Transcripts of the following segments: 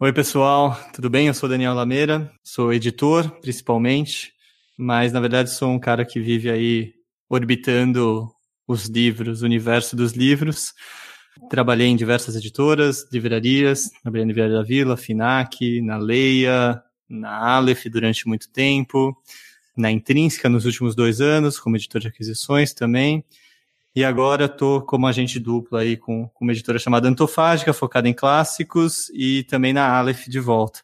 Oi, pessoal, tudo bem? Eu sou Daniel Lameira, sou editor, principalmente, mas na verdade sou um cara que vive aí orbitando os livros, o universo dos livros. Trabalhei em diversas editoras, livrarias, na Livraria da Vila, Finac, na Leia, na Aleph durante muito tempo, na Intrínseca nos últimos dois anos, como editor de aquisições também. E agora estou como agente duplo aí com, com uma editora chamada Antofágica, focada em clássicos, e também na Aleph de volta.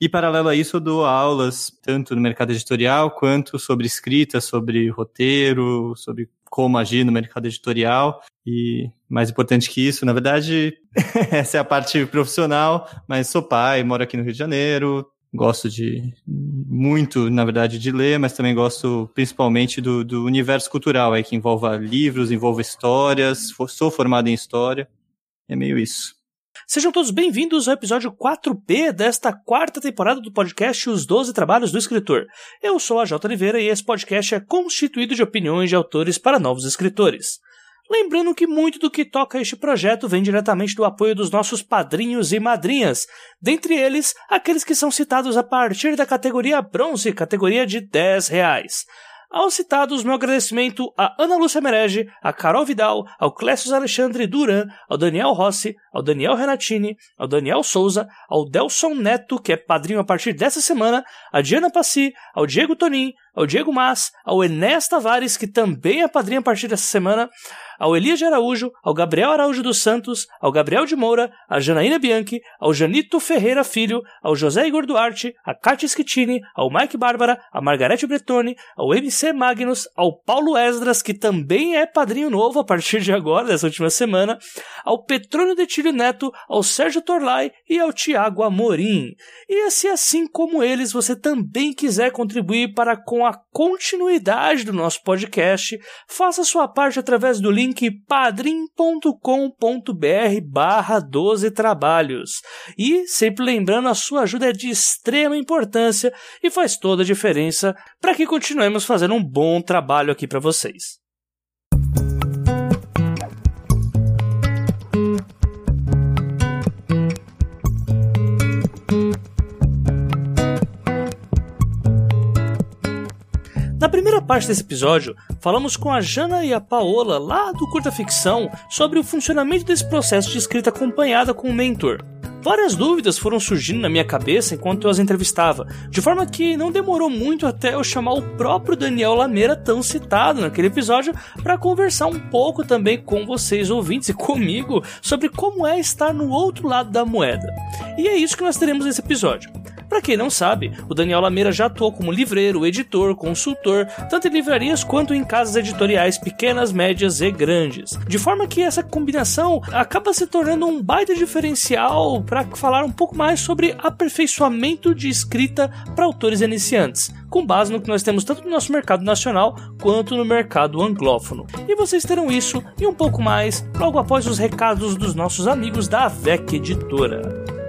E paralelo a isso, eu dou aulas tanto no mercado editorial quanto sobre escrita, sobre roteiro, sobre como agir no mercado editorial. E mais importante que isso, na verdade, essa é a parte profissional, mas sou pai, moro aqui no Rio de Janeiro, gosto de muito, na verdade, de ler, mas também gosto principalmente do, do universo cultural, aí, que envolva livros, envolve histórias, sou formado em história, é meio isso. Sejam todos bem-vindos ao episódio 4P desta quarta temporada do podcast Os Doze Trabalhos do Escritor. Eu sou a J. Oliveira e esse podcast é constituído de opiniões de autores para novos escritores. Lembrando que muito do que toca este projeto vem diretamente do apoio dos nossos padrinhos e madrinhas, dentre eles aqueles que são citados a partir da categoria bronze, categoria de 10 reais. Aos citados, meu agradecimento a Ana Lúcia Merege, a Carol Vidal, ao Clécio Alexandre Duran, ao Daniel Rossi, ao Daniel Renatini, ao Daniel Souza, ao Delson Neto, que é padrinho a partir dessa semana, a Diana Passi, ao Diego Tonin, ao Diego Mas, ao Enéas Tavares, que também é padrinho a partir dessa semana, ao Elias de Araújo, ao Gabriel Araújo dos Santos, ao Gabriel de Moura, a Janaína Bianchi, ao Janito Ferreira Filho, ao José Igor Duarte, a Kátia Schittini, ao Mike Bárbara, a Margarete Bretoni, ao MC Magnus, ao Paulo Esdras, que também é padrinho novo a partir de agora, dessa última semana, ao Petrônio Detílio Neto, ao Sérgio Torlai e ao Tiago Amorim. E se assim como eles você também quiser contribuir para com a continuidade do nosso podcast, faça sua parte através do link link padrim.com.br barra 12 trabalhos. E, sempre lembrando, a sua ajuda é de extrema importância e faz toda a diferença para que continuemos fazendo um bom trabalho aqui para vocês. Na primeira parte desse episódio, falamos com a Jana e a Paola, lá do Curta Ficção, sobre o funcionamento desse processo de escrita acompanhada com o mentor. Várias dúvidas foram surgindo na minha cabeça enquanto eu as entrevistava, de forma que não demorou muito até eu chamar o próprio Daniel Lameira, tão citado naquele episódio, para conversar um pouco também com vocês ouvintes e comigo sobre como é estar no outro lado da moeda. E é isso que nós teremos nesse episódio. Para quem não sabe, o Daniel Lameira já atuou como livreiro, editor, consultor, tanto em livrarias quanto em casas editoriais pequenas, médias e grandes. De forma que essa combinação acaba se tornando um baita diferencial para falar um pouco mais sobre aperfeiçoamento de escrita para autores iniciantes, com base no que nós temos tanto no nosso mercado nacional quanto no mercado anglófono. E vocês terão isso e um pouco mais logo após os recados dos nossos amigos da VEC Editora.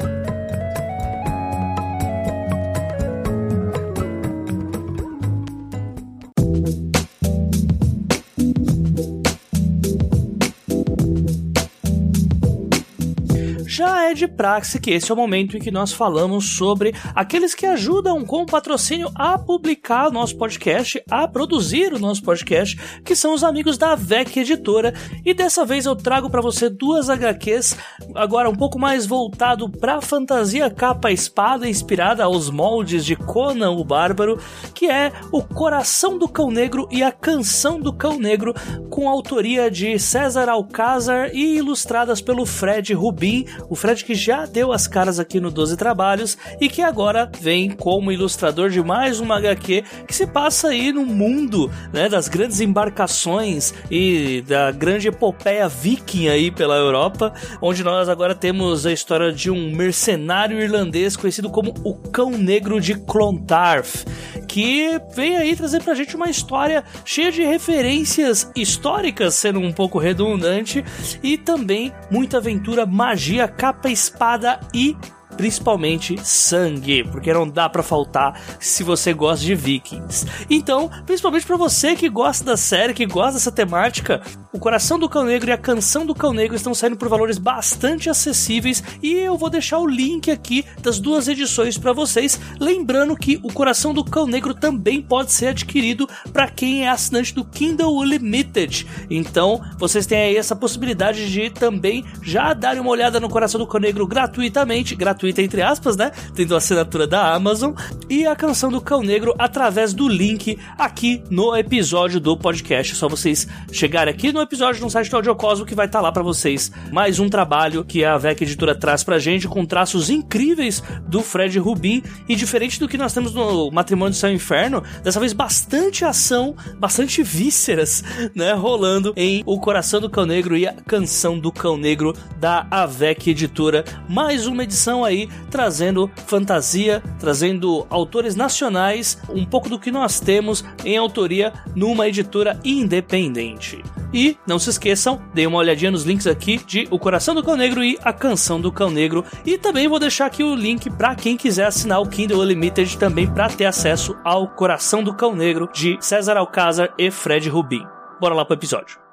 Já é de praxe que esse é o momento em que nós falamos sobre aqueles que ajudam com patrocínio a publicar o nosso podcast, a produzir o nosso podcast, que são os amigos da VEC Editora. E dessa vez eu trago para você duas HQs, agora um pouco mais voltado para fantasia capa espada, inspirada aos moldes de Conan o Bárbaro, que é O Coração do Cão Negro e a Canção do Cão Negro, com autoria de César Alcázar e ilustradas pelo Fred Rubin, o Fred que já deu as caras aqui no 12 Trabalhos e que agora vem como ilustrador de mais uma HQ que se passa aí no mundo né, das grandes embarcações e da grande epopeia viking aí pela Europa, onde nós agora temos a história de um mercenário irlandês conhecido como o Cão Negro de Clontarf, que vem aí trazer pra gente uma história cheia de referências históricas, sendo um pouco redundante, e também muita aventura, magia, capa, espada e principalmente sangue, porque não dá para faltar se você gosta de Vikings. Então, principalmente para você que gosta da série, que gosta dessa temática, o Coração do Cão Negro e a Canção do Cão Negro estão saindo por valores bastante acessíveis e eu vou deixar o link aqui das duas edições para vocês, lembrando que o Coração do Cão Negro também pode ser adquirido para quem é assinante do Kindle Unlimited. Então, vocês têm aí essa possibilidade de também já darem uma olhada no Coração do Cão Negro gratuitamente, gratuita entre aspas, né? Tendo a assinatura da Amazon e a Canção do Cão Negro através do link aqui no episódio do podcast. É só vocês chegarem aqui no episódio no site do Audiocosmo que vai estar tá lá para vocês mais um trabalho que a VEC Editora traz pra gente com traços incríveis do Fred Rubin e diferente do que nós temos no Matrimônio do Céu e Inferno, dessa vez bastante ação, bastante vísceras, né, rolando em O Coração do Cão Negro e a Canção do Cão Negro da AVEC Editora. Mais uma edição aí trazendo fantasia, trazendo autores nacionais, um pouco do que nós temos em autoria numa editora independente. E não se esqueçam, deem uma olhadinha nos links aqui de O Coração do Cão Negro e A Canção do Cão Negro. E também vou deixar aqui o link para quem quiser assinar o Kindle Unlimited também para ter acesso ao Coração do Cão Negro de César Alcázar e Fred Rubin. Bora lá pro episódio.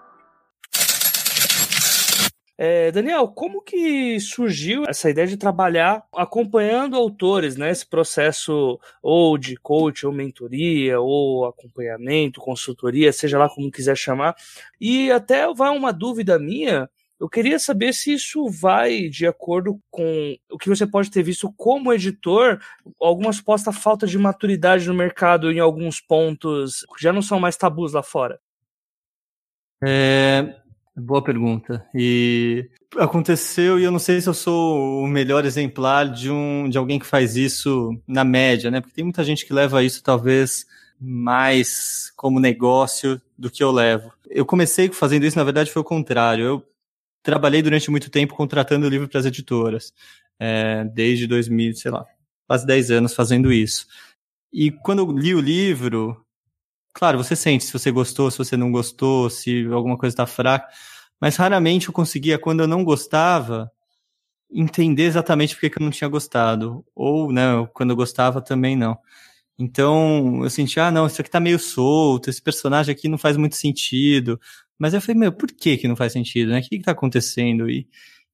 É, Daniel, como que surgiu essa ideia de trabalhar acompanhando autores, né? Esse processo ou de coach, ou mentoria, ou acompanhamento, consultoria, seja lá como quiser chamar. E até vai uma dúvida minha. Eu queria saber se isso vai de acordo com o que você pode ter visto como editor, alguma suposta falta de maturidade no mercado em alguns pontos já não são mais tabus lá fora. É, Boa pergunta. E aconteceu, e eu não sei se eu sou o melhor exemplar de, um, de alguém que faz isso na média, né? Porque tem muita gente que leva isso talvez mais como negócio do que eu levo. Eu comecei fazendo isso, na verdade, foi o contrário. Eu trabalhei durante muito tempo contratando livro para as editoras, é, desde 2000, sei lá, quase 10 anos fazendo isso. E quando eu li o livro, Claro, você sente se você gostou, se você não gostou, se alguma coisa está fraca, mas raramente eu conseguia, quando eu não gostava, entender exatamente porque que eu não tinha gostado. Ou, né, quando eu gostava também não. Então, eu senti, ah, não, isso aqui tá meio solto, esse personagem aqui não faz muito sentido. Mas eu falei, meu, por que que não faz sentido, né? O que que tá acontecendo? E,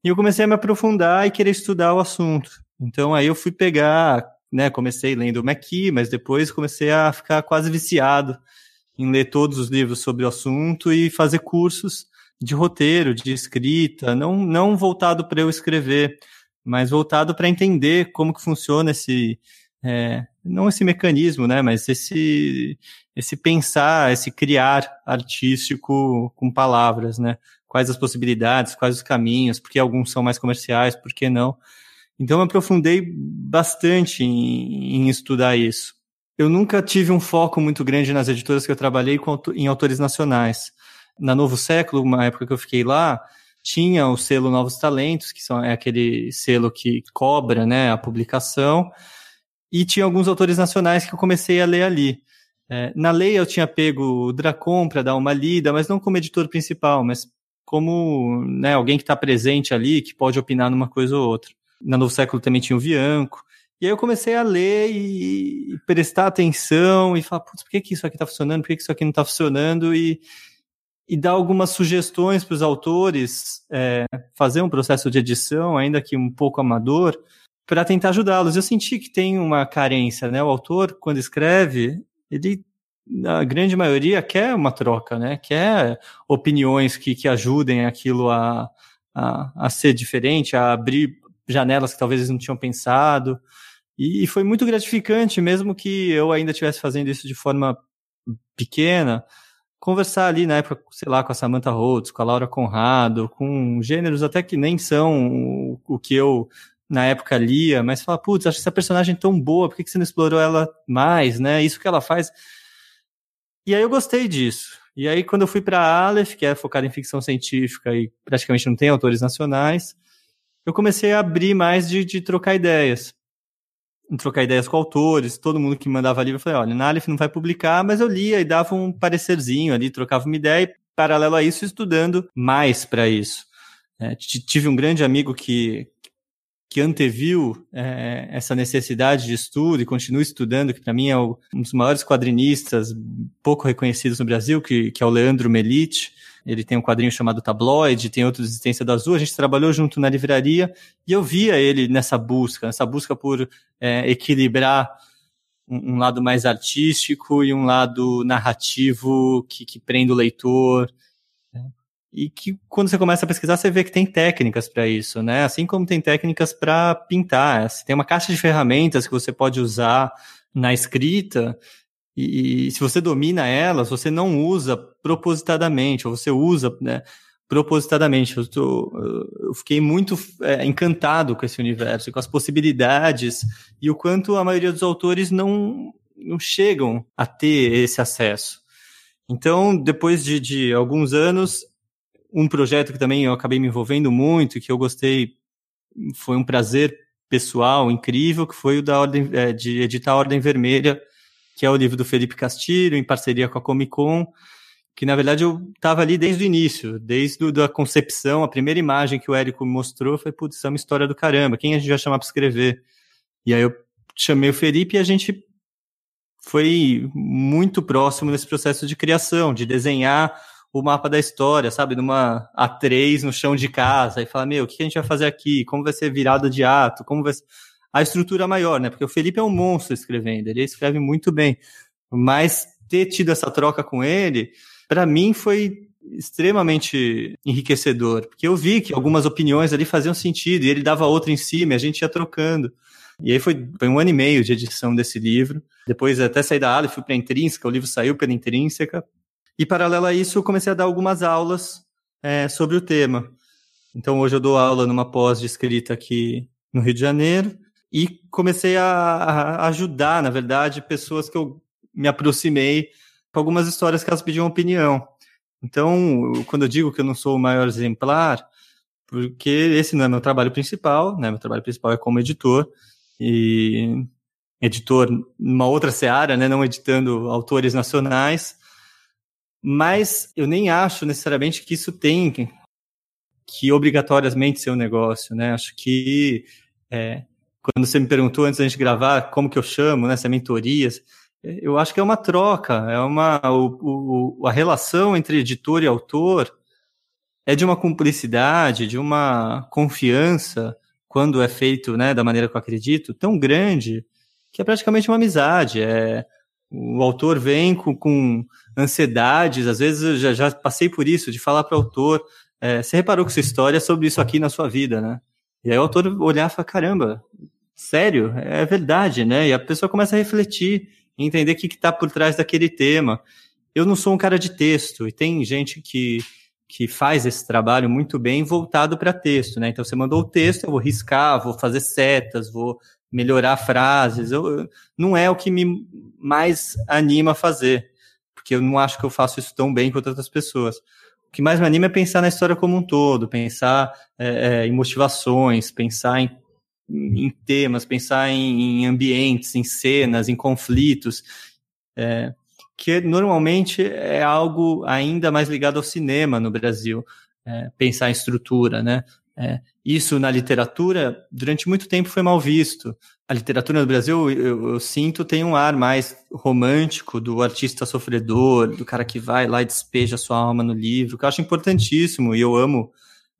e eu comecei a me aprofundar e querer estudar o assunto. Então, aí eu fui pegar né, comecei lendo o McKee, mas depois comecei a ficar quase viciado em ler todos os livros sobre o assunto e fazer cursos de roteiro, de escrita, não, não voltado para eu escrever, mas voltado para entender como que funciona esse, é, não esse mecanismo, né, mas esse, esse pensar, esse criar artístico com palavras, né, quais as possibilidades, quais os caminhos, porque alguns são mais comerciais, por que não? Então eu me aprofundei bastante em, em, estudar isso. Eu nunca tive um foco muito grande nas editoras que eu trabalhei com, em autores nacionais. Na Novo Século, uma época que eu fiquei lá, tinha o selo Novos Talentos, que são, é aquele selo que cobra né, a publicação, e tinha alguns autores nacionais que eu comecei a ler ali. É, na lei eu tinha pego o Dracon para dar uma lida, mas não como editor principal, mas como né, alguém que está presente ali, que pode opinar numa coisa ou outra na Novo Século também tinha o Vianco. E aí eu comecei a ler e, prestar atenção e falar, putz, por que, que isso aqui está funcionando, por que, que isso aqui não está funcionando? E, e dar algumas sugestões para os autores, é, fazer um processo de edição, ainda que um pouco amador, para tentar ajudá-los. Eu senti que tem uma carência, né? O autor, quando escreve, ele, na grande maioria, quer uma troca, né? Quer opiniões que, que ajudem aquilo a, a, a ser diferente, a abrir janelas que talvez eles não tinham pensado. E, foi muito gratificante, mesmo que eu ainda estivesse fazendo isso de forma pequena, conversar ali na época, sei lá, com a Samantha Rhodes, com a Laura Conrado, com gêneros até que nem são o, o que eu na época lia, mas falar, putz, acho essa personagem tão boa, por que, que você não explorou ela mais, né? Isso que ela faz. E aí eu gostei disso. E aí, quando eu fui para Aleph, que é focada em ficção científica e praticamente não tem autores nacionais, eu comecei a abrir mais de, de trocar ideias. Trocar ideias com autores, todo mundo que mandava livro, eu falei, olha, na Aleph não vai publicar, mas eu lia e dava um parecerzinho ali, trocava uma ideia e, paralelo a isso, estudando mais para isso. É, tive um grande amigo que, que anteviu é, essa necessidade de estudo e continua estudando, que para mim é um dos maiores quadrinistas pouco reconhecidos no Brasil, que, que é o Leandro Melite. Ele tem um quadrinho chamado Tabloid, tem outro Existência do Azul. A gente trabalhou junto na livraria e eu via ele nessa busca, nessa busca por é, equilibrar um, um, lado mais artístico e um lado narrativo que, que prende o leitor. Né? E que quando você começa a pesquisar, você vê que tem técnicas para isso, né? Assim como tem técnicas para pintar. Tem uma caixa de ferramentas que você pode usar na escrita e, e, se você domina elas, você não usa propositadamente, ou você usa né, propositadamente. Eu, tô, eu fiquei muito é, encantado com esse universo, com as possibilidades e o quanto a maioria dos autores não, não chegam a ter esse acesso. Então, depois de, de alguns anos, um projeto que também eu acabei me envolvendo muito, que eu gostei, foi um prazer pessoal incrível, que foi o da ordem, é, de editar a Ordem Vermelha, que é o livro do Felipe Castilho, em parceria com a Comic Con, que na verdade eu estava ali desde o início, desde a concepção, a primeira imagem que o Érico me mostrou foi, putz, isso é uma história do caramba, quem a gente vai chamar para escrever? E aí eu chamei o Felipe e a gente foi muito próximo nesse processo de criação, de desenhar o mapa da história, sabe? Numa A3 no chão de casa, e falar, meu, o que a gente vai fazer aqui? Como vai ser virada de ato? Como vai ser a estrutura maior, né? Porque o Felipe é um monstro escrevendo, ele escreve muito bem. Mas ter tido essa troca com ele, para mim foi extremamente enriquecedor, porque eu vi que algumas opiniões ali faziam sentido e ele dava outra em cima e a gente ia trocando. E aí foi, foi um ano e meio de edição desse livro. Depois até saí da ala e fui para Intrínseca, o livro saiu pela Intrínseca. E paralelo a isso, eu comecei a dar algumas aulas é, sobre o tema. Então hoje eu dou aula numa pós de escrita aqui no Rio de Janeiro e comecei a, a ajudar, na verdade, pessoas que eu me aproximei com algumas histórias que elas pediam opinião. Então, quando eu digo que eu não sou o maior exemplar, porque esse não é meu trabalho principal, né? Meu trabalho principal é como editor e editor numa outra seara, né? Não editando autores nacionais, mas eu nem acho necessariamente que isso tem que obrigatoriamente ser um negócio, né? Acho que é, quando você me perguntou antes da gente gravar como que eu chamo, né, se é mentorias, eu acho que é uma troca, é uma o, o, a relação entre editor e autor é de uma cumplicidade, de uma confiança quando é feito, né, da maneira que eu acredito, tão grande que é praticamente uma amizade. É o autor vem com, com ansiedades, às vezes eu já, já passei por isso de falar para o autor, é, você reparou que sua história é sobre isso aqui na sua vida, né? E aí o autor olhar e falar, caramba, sério, é verdade, né? E a pessoa começa a refletir, entender o que está por trás daquele tema. Eu não sou um cara de texto, e tem gente que, que faz esse trabalho muito bem voltado para texto, né? Então você mandou o texto, eu vou riscar, vou fazer setas, vou melhorar frases. Eu, não é o que me mais anima a fazer, porque eu não acho que eu faço isso tão bem quanto outras pessoas. O que mais me anima é pensar na história como um todo, pensar é, é, em motivações, pensar em em temas, pensar em, em ambientes, em cenas, em conflitos, é, que normalmente é algo ainda mais ligado ao cinema no Brasil, é, pensar em estrutura, né? É, isso na literatura, durante muito tempo foi mal visto. A literatura no Brasil, eu, eu, sinto, tem um ar mais romântico do artista sofredor, do cara que vai lá e despeja sua alma no livro, que eu acho importantíssimo e eu amo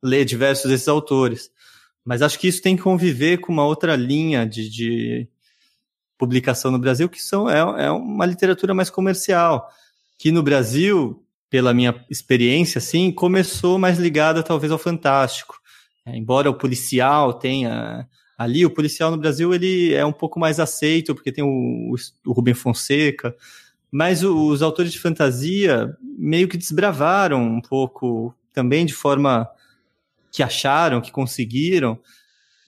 ler diversos desses autores. Mas acho que isso tem que conviver com uma outra linha de, de publicação no Brasil, que são, é, é uma literatura mais comercial. Que no Brasil, pela minha experiência, assim, começou mais ligada talvez ao fantástico. É, embora o policial tenha ali, o policial no Brasil ele é um pouco mais aceito, porque tem o, o Rubem Fonseca, mas os autores de fantasia meio que desbravaram um pouco, também de forma que acharam, que conseguiram,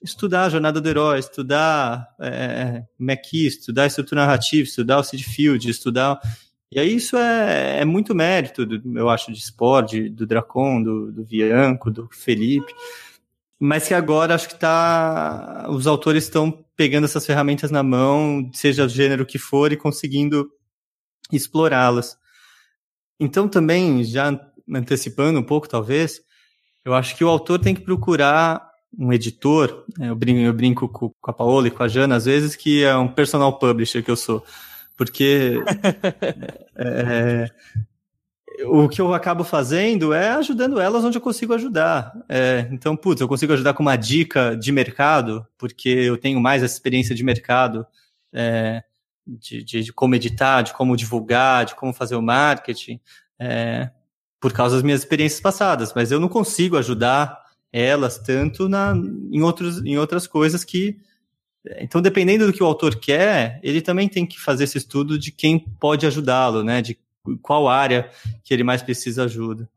estudar a jornada do herói, estudar é, McKee, estudar estrutura narrativa, estudar o Sid Field, estudar. E aí isso é, é muito mérito, do, eu acho, de Sport, do Dracon, do, do Bianco, do Felipe. Mas que agora acho que tá. Os autores estão pegando essas ferramentas na mão, seja o gênero que for, e conseguindo explorá-las. Então, também, já antecipando um pouco, talvez, eu acho que o autor tem que procurar um editor, né, eu brinco, eu brinco com, a Paola e com a Jana às vezes que é um personal publisher que eu sou, porque é, o que eu acabo fazendo é ajudando elas onde eu consigo ajudar. É, então, putz, eu consigo ajudar com uma dica de mercado, porque eu tenho mais essa experiência de mercado, é, de, de, de, como editar, de como divulgar, de como fazer o marketing, é, por causa das minhas experiências passadas. Mas eu não consigo ajudar elas tanto na, em, outros, em outras coisas que. Então, dependendo do que o autor quer, ele também tem que fazer esse estudo de quem pode ajudá-lo, né? De qual área que ele mais precisa ajuda.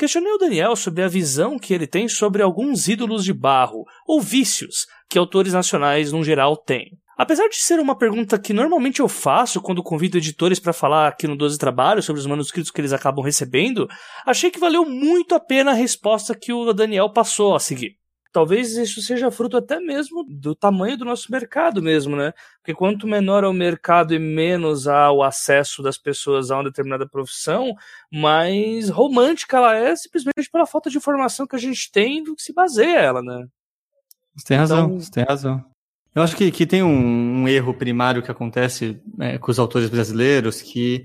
Questionei o Daniel sobre a visão que ele tem sobre alguns ídolos de barro, ou vícios, que autores nacionais no geral têm. Apesar de ser uma pergunta que normalmente eu faço quando convido editores para falar aqui no 12 Trabalhos sobre os manuscritos que eles acabam recebendo, achei que valeu muito a pena a resposta que o Daniel passou a seguir. Talvez isso seja fruto até mesmo do tamanho do nosso mercado mesmo, né? Porque quanto menor é o mercado e menos há o acesso das pessoas a uma determinada profissão, mais romântica ela é simplesmente pela falta de informação que a gente tem do que se baseia ela, né? Você tem razão, então... você tem razão. Eu acho que, que tem um, um erro primário que acontece é, com os autores brasileiros que,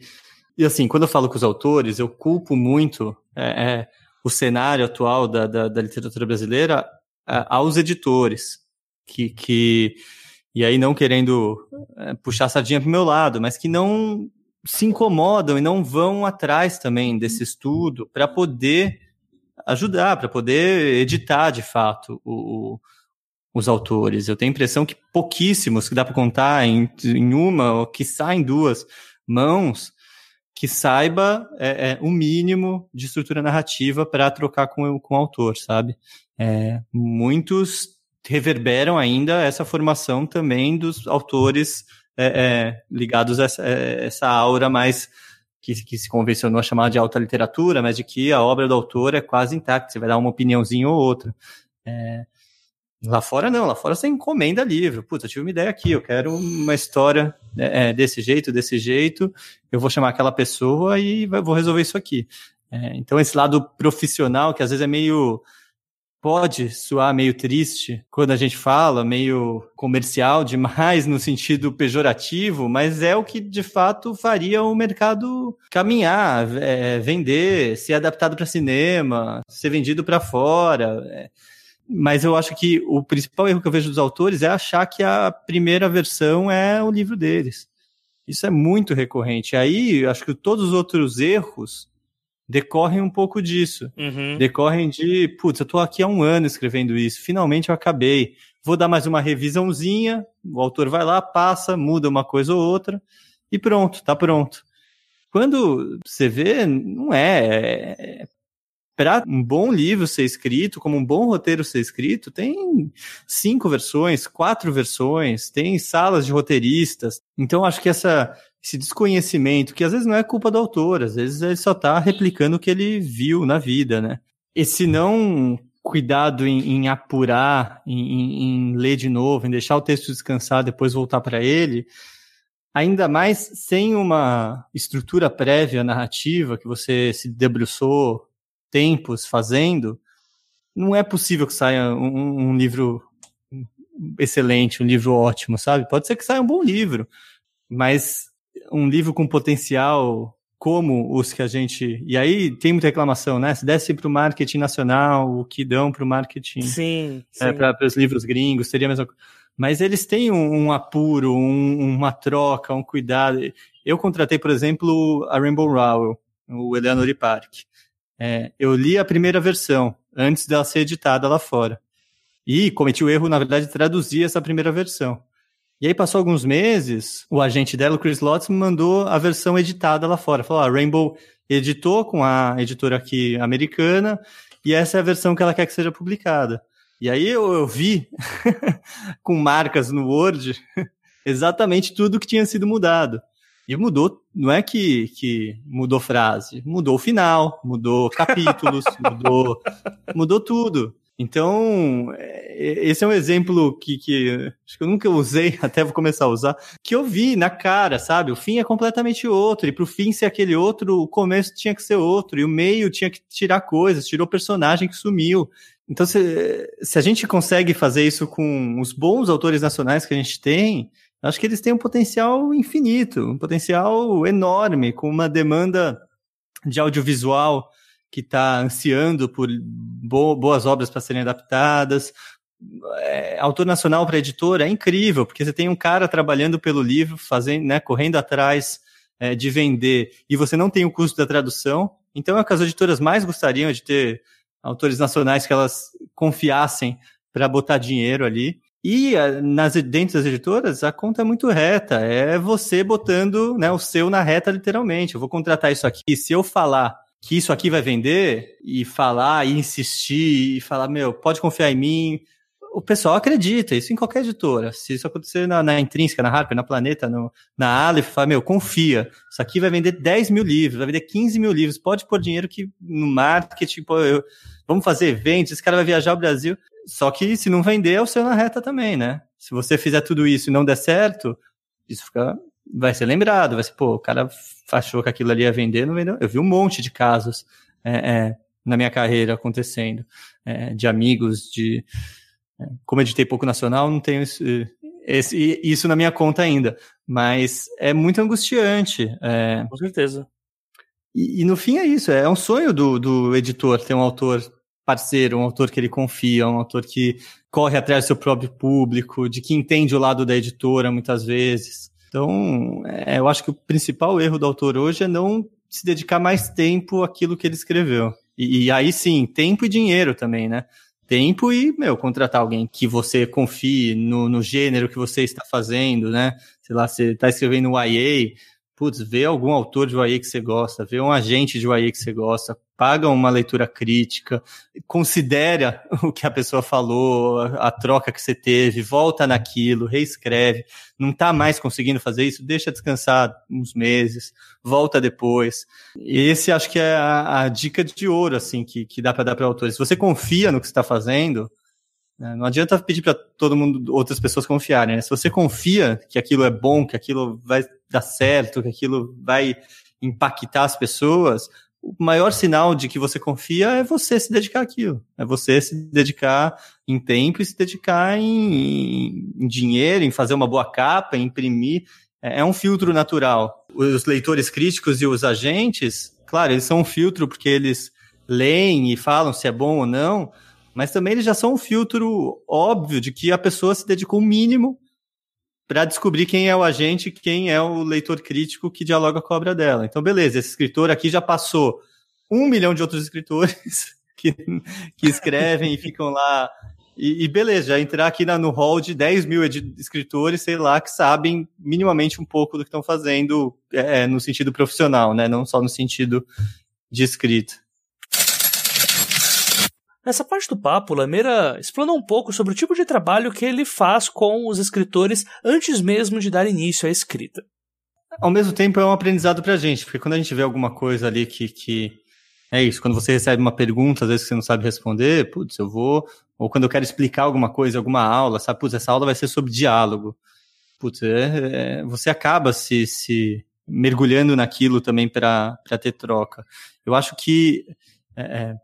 e assim, quando eu falo com os autores, eu culpo muito é, é, o cenário atual da, da, da literatura brasileira aos editores, que, que, e aí não querendo é, puxar a sardinha para o meu lado, mas que não se incomodam e não vão atrás também desse estudo para poder ajudar, para poder editar de fato o, os autores. Eu tenho a impressão que pouquíssimos, que dá para contar em, em uma, ou que saem duas mãos, que saiba é, é, o mínimo de estrutura narrativa para trocar com, com o autor, sabe? É, muitos reverberam ainda essa formação também dos autores é, é, ligados a essa, é, essa aura mais que, que, se convencionou a chamar de alta literatura, mas de que a obra do autor é quase intacta, você vai dar uma opiniãozinha ou outra. É, Lá fora não, lá fora você encomenda livro. Putz, eu tive uma ideia aqui, eu quero uma história é, é desse jeito, desse jeito, eu vou chamar aquela pessoa e vou resolver isso aqui. É, então esse lado profissional, que às vezes é meio pode soar meio triste quando a gente fala, meio comercial demais no sentido pejorativo, mas é o que de fato faria o mercado caminhar, é, vender, ser adaptado para cinema, ser vendido para fora. É, mas eu acho que o principal erro que eu vejo dos autores é achar que a primeira versão é o livro deles. Isso é muito recorrente. Aí, acho que todos os outros erros decorrem um pouco disso. Uhum. Decorrem de, putz, eu tô aqui há um ano escrevendo isso, finalmente eu acabei. Vou dar mais uma revisãozinha, o autor vai lá, passa, muda uma coisa ou outra, e pronto, tá pronto. Quando você vê, não é. é para um bom livro ser escrito, como um bom roteiro ser escrito, tem cinco versões, quatro versões, tem salas de roteiristas. Então, acho que essa, esse desconhecimento, que às vezes não é culpa do autor, às vezes ele só está replicando o que ele viu na vida, né? Esse não cuidado em, em apurar, em, em, ler de novo, em deixar o texto descansar, depois voltar para ele, ainda mais sem uma estrutura prévia narrativa que você se debruçou tempos fazendo, não é possível que saia um, um livro excelente, um livro ótimo, sabe? Pode ser que saia um bom livro, mas um livro com potencial como os que a gente. E aí tem muita reclamação, né? Se desse para o marketing nacional, o que dão para o marketing. Sim. É, para os livros gringos, seria a mesma coisa. Mas eles têm um, um apuro, um, uma troca, um cuidado. Eu contratei, por exemplo, a Rainbow Rowell, o Eleanor Park. É, eu li a primeira versão antes dela ser editada lá fora. E cometi o erro, na verdade, de traduzir essa primeira versão. E aí passou alguns meses, o agente dela, o Chris Lotz, me mandou a versão editada lá fora. Falou, a ah, Rainbow editou com a editora aqui americana, e essa é a versão que ela quer que seja publicada. E aí eu, eu vi, com marcas no Word, exatamente tudo que tinha sido mudado. E mudou, não é que, que mudou frase, mudou o final, mudou capítulos, mudou, mudou tudo. Então, é, esse é um exemplo que, que acho que eu nunca usei, até vou começar a usar, que eu vi na cara, sabe? O fim é completamente outro, e pro fim ser aquele outro, o começo tinha que ser outro, e o meio tinha que tirar coisas, tirou personagem que sumiu. Então, se, se a gente consegue fazer isso com os bons autores nacionais que a gente tem, acho que eles têm um potencial infinito, um potencial enorme, com uma demanda de audiovisual que está ansiando por bo boas obras para serem adaptadas. É, autor nacional para editora é incrível, porque você tem um cara trabalhando pelo livro, fazendo, né, correndo atrás é, de vender, e você não tem o custo da tradução. Então é o que as editoras mais gostariam de ter autores nacionais que elas confiassem para botar dinheiro ali. E nas, dentro das editoras, a conta é muito reta. É você botando né, o seu na reta, literalmente. Eu vou contratar isso aqui. Se eu falar que isso aqui vai vender e falar e insistir e falar, meu, pode confiar em mim. O pessoal acredita, isso em qualquer editora. Se isso acontecer na, na Intrínseca, na Harper, na Planeta, no, na Aleph, fala, meu, confia. Isso aqui vai vender 10 mil livros, vai vender 15 mil livros. Pode pôr dinheiro que no marketing, pô, eu, vamos fazer eventos, esse cara vai viajar ao Brasil. Só que se não vender, é o seu na reta também, né? Se você fizer tudo isso e não der certo, isso fica vai ser lembrado, vai ser, pô, o cara achou que aquilo ali ia vender, não vendeu. Eu vi um monte de casos é, é, na minha carreira acontecendo, é, de amigos, de. É, como editei pouco nacional, não tenho isso, esse, isso na minha conta ainda, mas é muito angustiante. É. Com certeza. E, e, no fim é isso, é um sonho do, do editor ter um autor parceiro, um autor que ele confia, um autor que corre atrás do seu próprio público, de que entende o lado da editora muitas vezes. Então, é, eu acho que o principal erro do autor hoje é não se dedicar mais tempo àquilo que ele escreveu. E, e aí sim, tempo e dinheiro também, né? Tempo e, meu, contratar alguém que você confie no, no gênero que você está fazendo, né? Sei lá, você está escrevendo um YA, putz, vê algum autor de YA que você gosta, vê um agente de YA que você gosta, paga uma leitura crítica, considera o que a pessoa falou, a, troca que você teve, volta naquilo, reescreve. Não está mais conseguindo fazer isso, deixa descansar uns meses, volta depois. Esse acho que é a, a dica de ouro assim que, que dá para dar para autores. Se você confia no que está fazendo, não adianta pedir para todo mundo, outras pessoas confiarem. Né? Se você confia que aquilo é bom, que aquilo vai dar certo, que aquilo vai impactar as pessoas, o maior sinal de que você confia é você se dedicar àquilo. É você se dedicar em tempo e se dedicar em, em dinheiro, em fazer uma boa capa, em imprimir. É, é um filtro natural. Os leitores críticos e os agentes, claro, eles são um filtro porque eles leem e falam se é bom ou não, mas também eles já são um filtro óbvio de que a pessoa se dedicou o mínimo para descobrir quem é o agente, quem é o leitor crítico que dialoga com a obra dela. Então, beleza, esse escritor aqui já passou um milhão de outros escritores que, que escrevem e ficam lá. E, e, beleza, já entrar aqui na, no hall de 10 mil escritores, sei lá, que sabem minimamente um pouco do que estão fazendo é, é, no sentido profissional, né? Não só no sentido de escrita. Nessa parte do papo, Lameira explanou um pouco sobre o tipo de trabalho que ele faz com os escritores antes mesmo de dar início à escrita. Ao mesmo tempo, é um aprendizado pra gente, porque quando a gente vê alguma coisa ali que, que é isso, quando você recebe uma pergunta, às vezes você não sabe responder, putz, eu vou. Ou quando eu quero explicar alguma coisa, alguma aula, sabe, putz, essa aula vai ser sobre diálogo. Putz, é, é, você acaba se, se mergulhando naquilo também para ter troca. Eu acho que é, é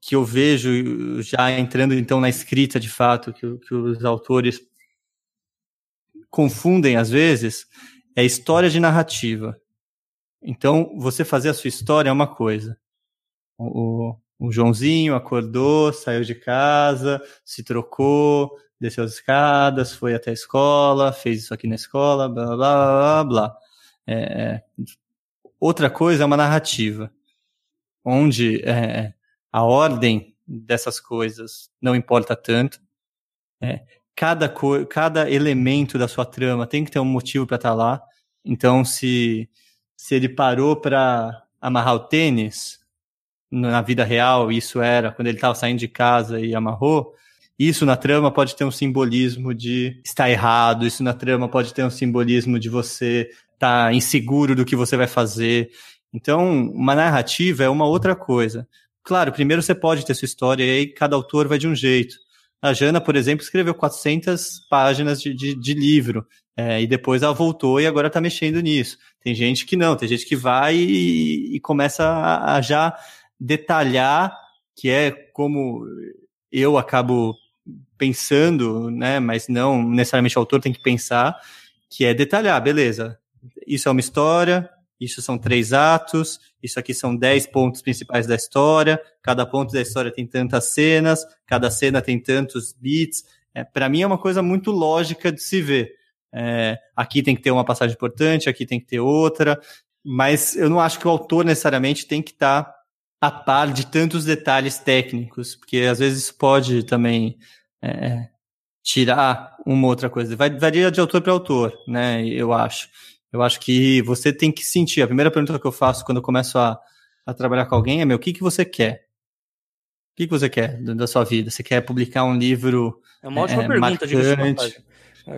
que eu vejo já entrando então na escrita de fato, que, que os autores confundem às vezes, é história de narrativa. Então, você fazer a sua história é uma coisa. O, o, Joãozinho acordou, saiu de casa, se trocou, desceu as escadas, foi até a escola, fez isso aqui na escola, blá, blá, blá, blá. É, é outra coisa é uma narrativa, onde é, a ordem dessas coisas não importa tanto. É, cada, cada elemento da sua trama tem que ter um motivo para estar tá lá. Então, se, se ele parou para amarrar o tênis na vida real, isso era quando ele estava saindo de casa e amarrou, isso na trama pode ter um simbolismo de estar errado, isso na trama pode ter um simbolismo de você estar tá inseguro do que você vai fazer. Então, uma narrativa é uma outra coisa Claro, primeiro você pode ter sua história e aí cada autor vai de um jeito. A Jana, por exemplo, escreveu 400 páginas de, de, de livro. É, e depois ela voltou e agora está mexendo nisso. Tem gente que não, tem gente que vai e, e começa a, a, já detalhar, que é como eu acabo pensando, né? Mas não necessariamente o autor tem que pensar, que é detalhar, beleza. Isso é uma história, isso são três atos, isso aqui são dez pontos principais da história, cada ponto da história tem tantas cenas, cada cena tem tantos bits. É, Para mim é uma coisa muito lógica de se ver. É, aqui tem que ter uma passagem importante, aqui tem que ter outra, mas eu não acho que o autor necessariamente tem que estar tá a par de tantos detalhes técnicos, porque às vezes isso pode também é, tirar uma outra coisa. Vai, varia de autor para autor, né? Eu acho. Eu acho que você tem que sentir. A primeira pergunta que eu faço quando eu começo a, a trabalhar com alguém é: meu, o que, que você quer? O que, que você quer da sua vida? Você quer publicar um livro. É uma ótima é, pergunta, marcante?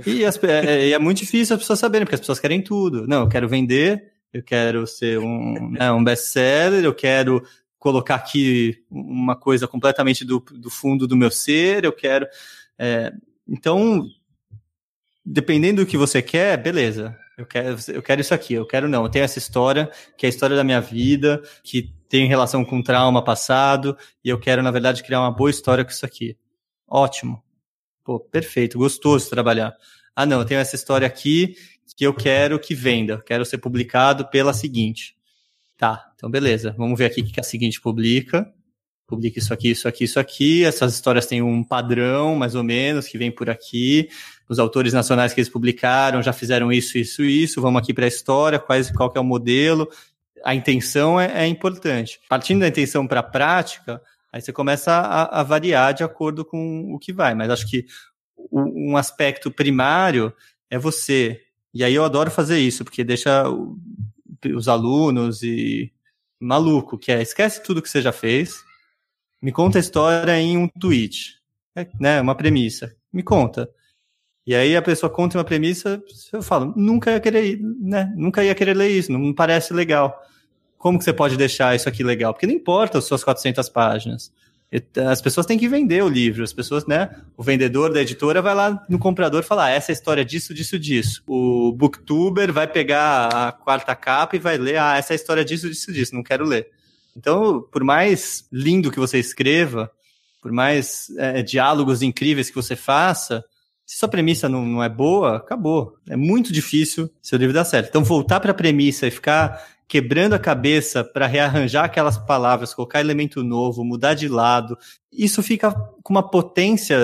E, as, é, é, muito difícil as pessoas saberem, porque as pessoas querem tudo. Não, eu quero vender, eu quero ser um, né, um best-seller, eu quero colocar aqui uma coisa completamente do, do fundo do meu ser, eu quero. É, então, dependendo do que você quer, beleza. Eu quero, eu quero isso aqui, eu quero não. Eu tenho essa história, que é a história da minha vida, que tem relação com trauma passado, e eu quero, na verdade, criar uma boa história com isso aqui. Ótimo. Pô, perfeito, gostoso trabalhar. Ah, não, eu tenho essa história aqui que eu quero que venda, quero ser publicado pela seguinte. Tá, então beleza, vamos ver aqui o que a seguinte publica publica isso aqui, isso aqui, isso aqui. Essas histórias têm um padrão, mais ou menos, que vem por aqui. Os autores nacionais que eles publicaram já fizeram isso, isso, isso. Vamos aqui para a história, quais, qual é o modelo. A intenção é, é importante. Partindo da intenção para a prática, aí você começa a, a, variar de acordo com o que vai. Mas acho que um aspecto primário é você. E aí eu adoro fazer isso, porque deixa os alunos e maluco, que é esquece tudo que você já fez, me conta a história em um tweet, é, né? Uma premissa. Me conta. E aí a pessoa conta uma premissa, eu falo, nunca ia querer, né? Nunca ia querer ler isso, não parece legal. Como que você pode deixar isso aqui legal? Porque não importa as suas 400 páginas. As pessoas têm que vender o livro, as pessoas, né? O vendedor da editora vai lá no comprador falar: ah, essa é a história disso, disso, disso. O booktuber vai pegar a quarta capa e vai ler: ah, essa é a história disso, disso, disso, não quero ler. Então, por mais lindo que você escreva, por mais é, diálogos incríveis que você faça, se sua premissa não, não é boa, acabou. É muito difícil seu livro dar certo. Então, voltar para a premissa e ficar quebrando a cabeça para rearranjar aquelas palavras, colocar elemento novo, mudar de lado, isso fica com uma potência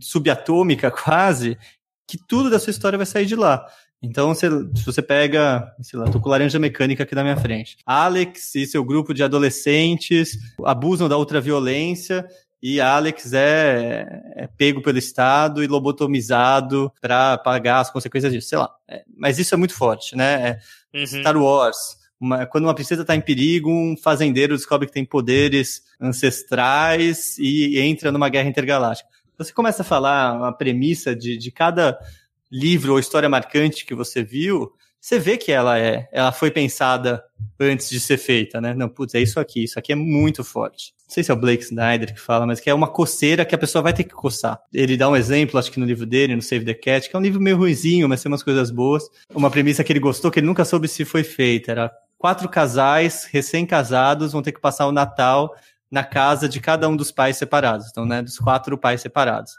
subatômica quase, que tudo da sua história vai sair de lá. Então, se, se você pega, sei lá, tô com laranja mecânica aqui na minha frente. Alex e seu grupo de adolescentes abusam da ultraviolência e Alex é, é pego pelo Estado e lobotomizado para pagar as consequências disso, sei lá. É, mas isso é muito forte, né? É, uhum. Star Wars. Uma, quando uma princesa está em perigo, um fazendeiro descobre que tem poderes ancestrais e entra numa guerra intergaláctica. Você começa a falar a premissa de, de cada livro ou história marcante que você viu, você vê que ela é, ela foi pensada antes de ser feita, né? Não, putz, é isso aqui, isso aqui é muito forte. Não sei se é o Blake Snyder que fala, mas que é uma coceira que a pessoa vai ter que coçar. Ele dá um exemplo, acho que no livro dele, no Save the Cat, que é um livro meio ruizinho, mas tem umas coisas boas. Uma premissa que ele gostou, que ele nunca soube se foi feita, era quatro casais recém-casados vão ter que passar o Natal na casa de cada um dos pais separados. Então, né, dos quatro pais separados.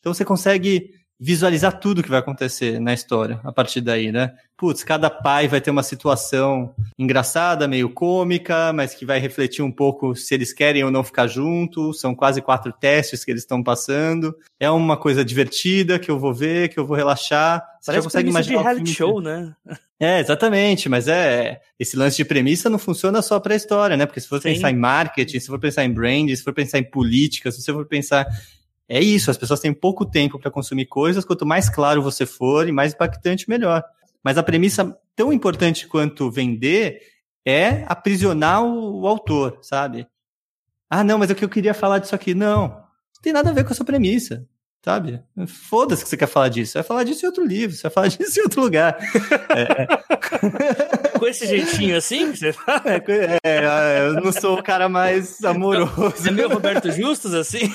Então você consegue visualizar tudo que vai acontecer na história a partir daí, né? Putz, cada pai vai ter uma situação engraçada, meio cômica, mas que vai refletir um pouco se eles querem ou não ficar juntos. São quase quatro testes que eles estão passando. É uma coisa divertida que eu vou ver, que eu vou relaxar. Você Parece já consegue imaginar de reality show, né? É, exatamente, mas é esse lance de premissa não funciona só para a história, né? Porque se for Sim. pensar em marketing, se for pensar em branding, se for pensar em política, se você for pensar é isso, as pessoas têm pouco tempo para consumir coisas, quanto mais claro você for e mais impactante, melhor. Mas a premissa tão importante quanto vender é aprisionar o, o autor, sabe? Ah, não, mas é o que eu queria falar disso aqui. Não, não tem nada a ver com a sua premissa, sabe? Foda-se que você quer falar disso. Você vai falar disso em outro livro, você vai falar disso em outro lugar. é. Com esse jeitinho assim? Você é, é, eu não sou o cara mais amoroso. É meio Roberto Justus assim?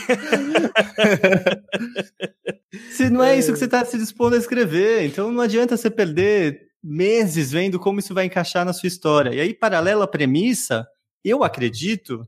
Se não é isso que você está se dispondo a escrever, então não adianta você perder meses vendo como isso vai encaixar na sua história. E aí, paralela à premissa, eu acredito,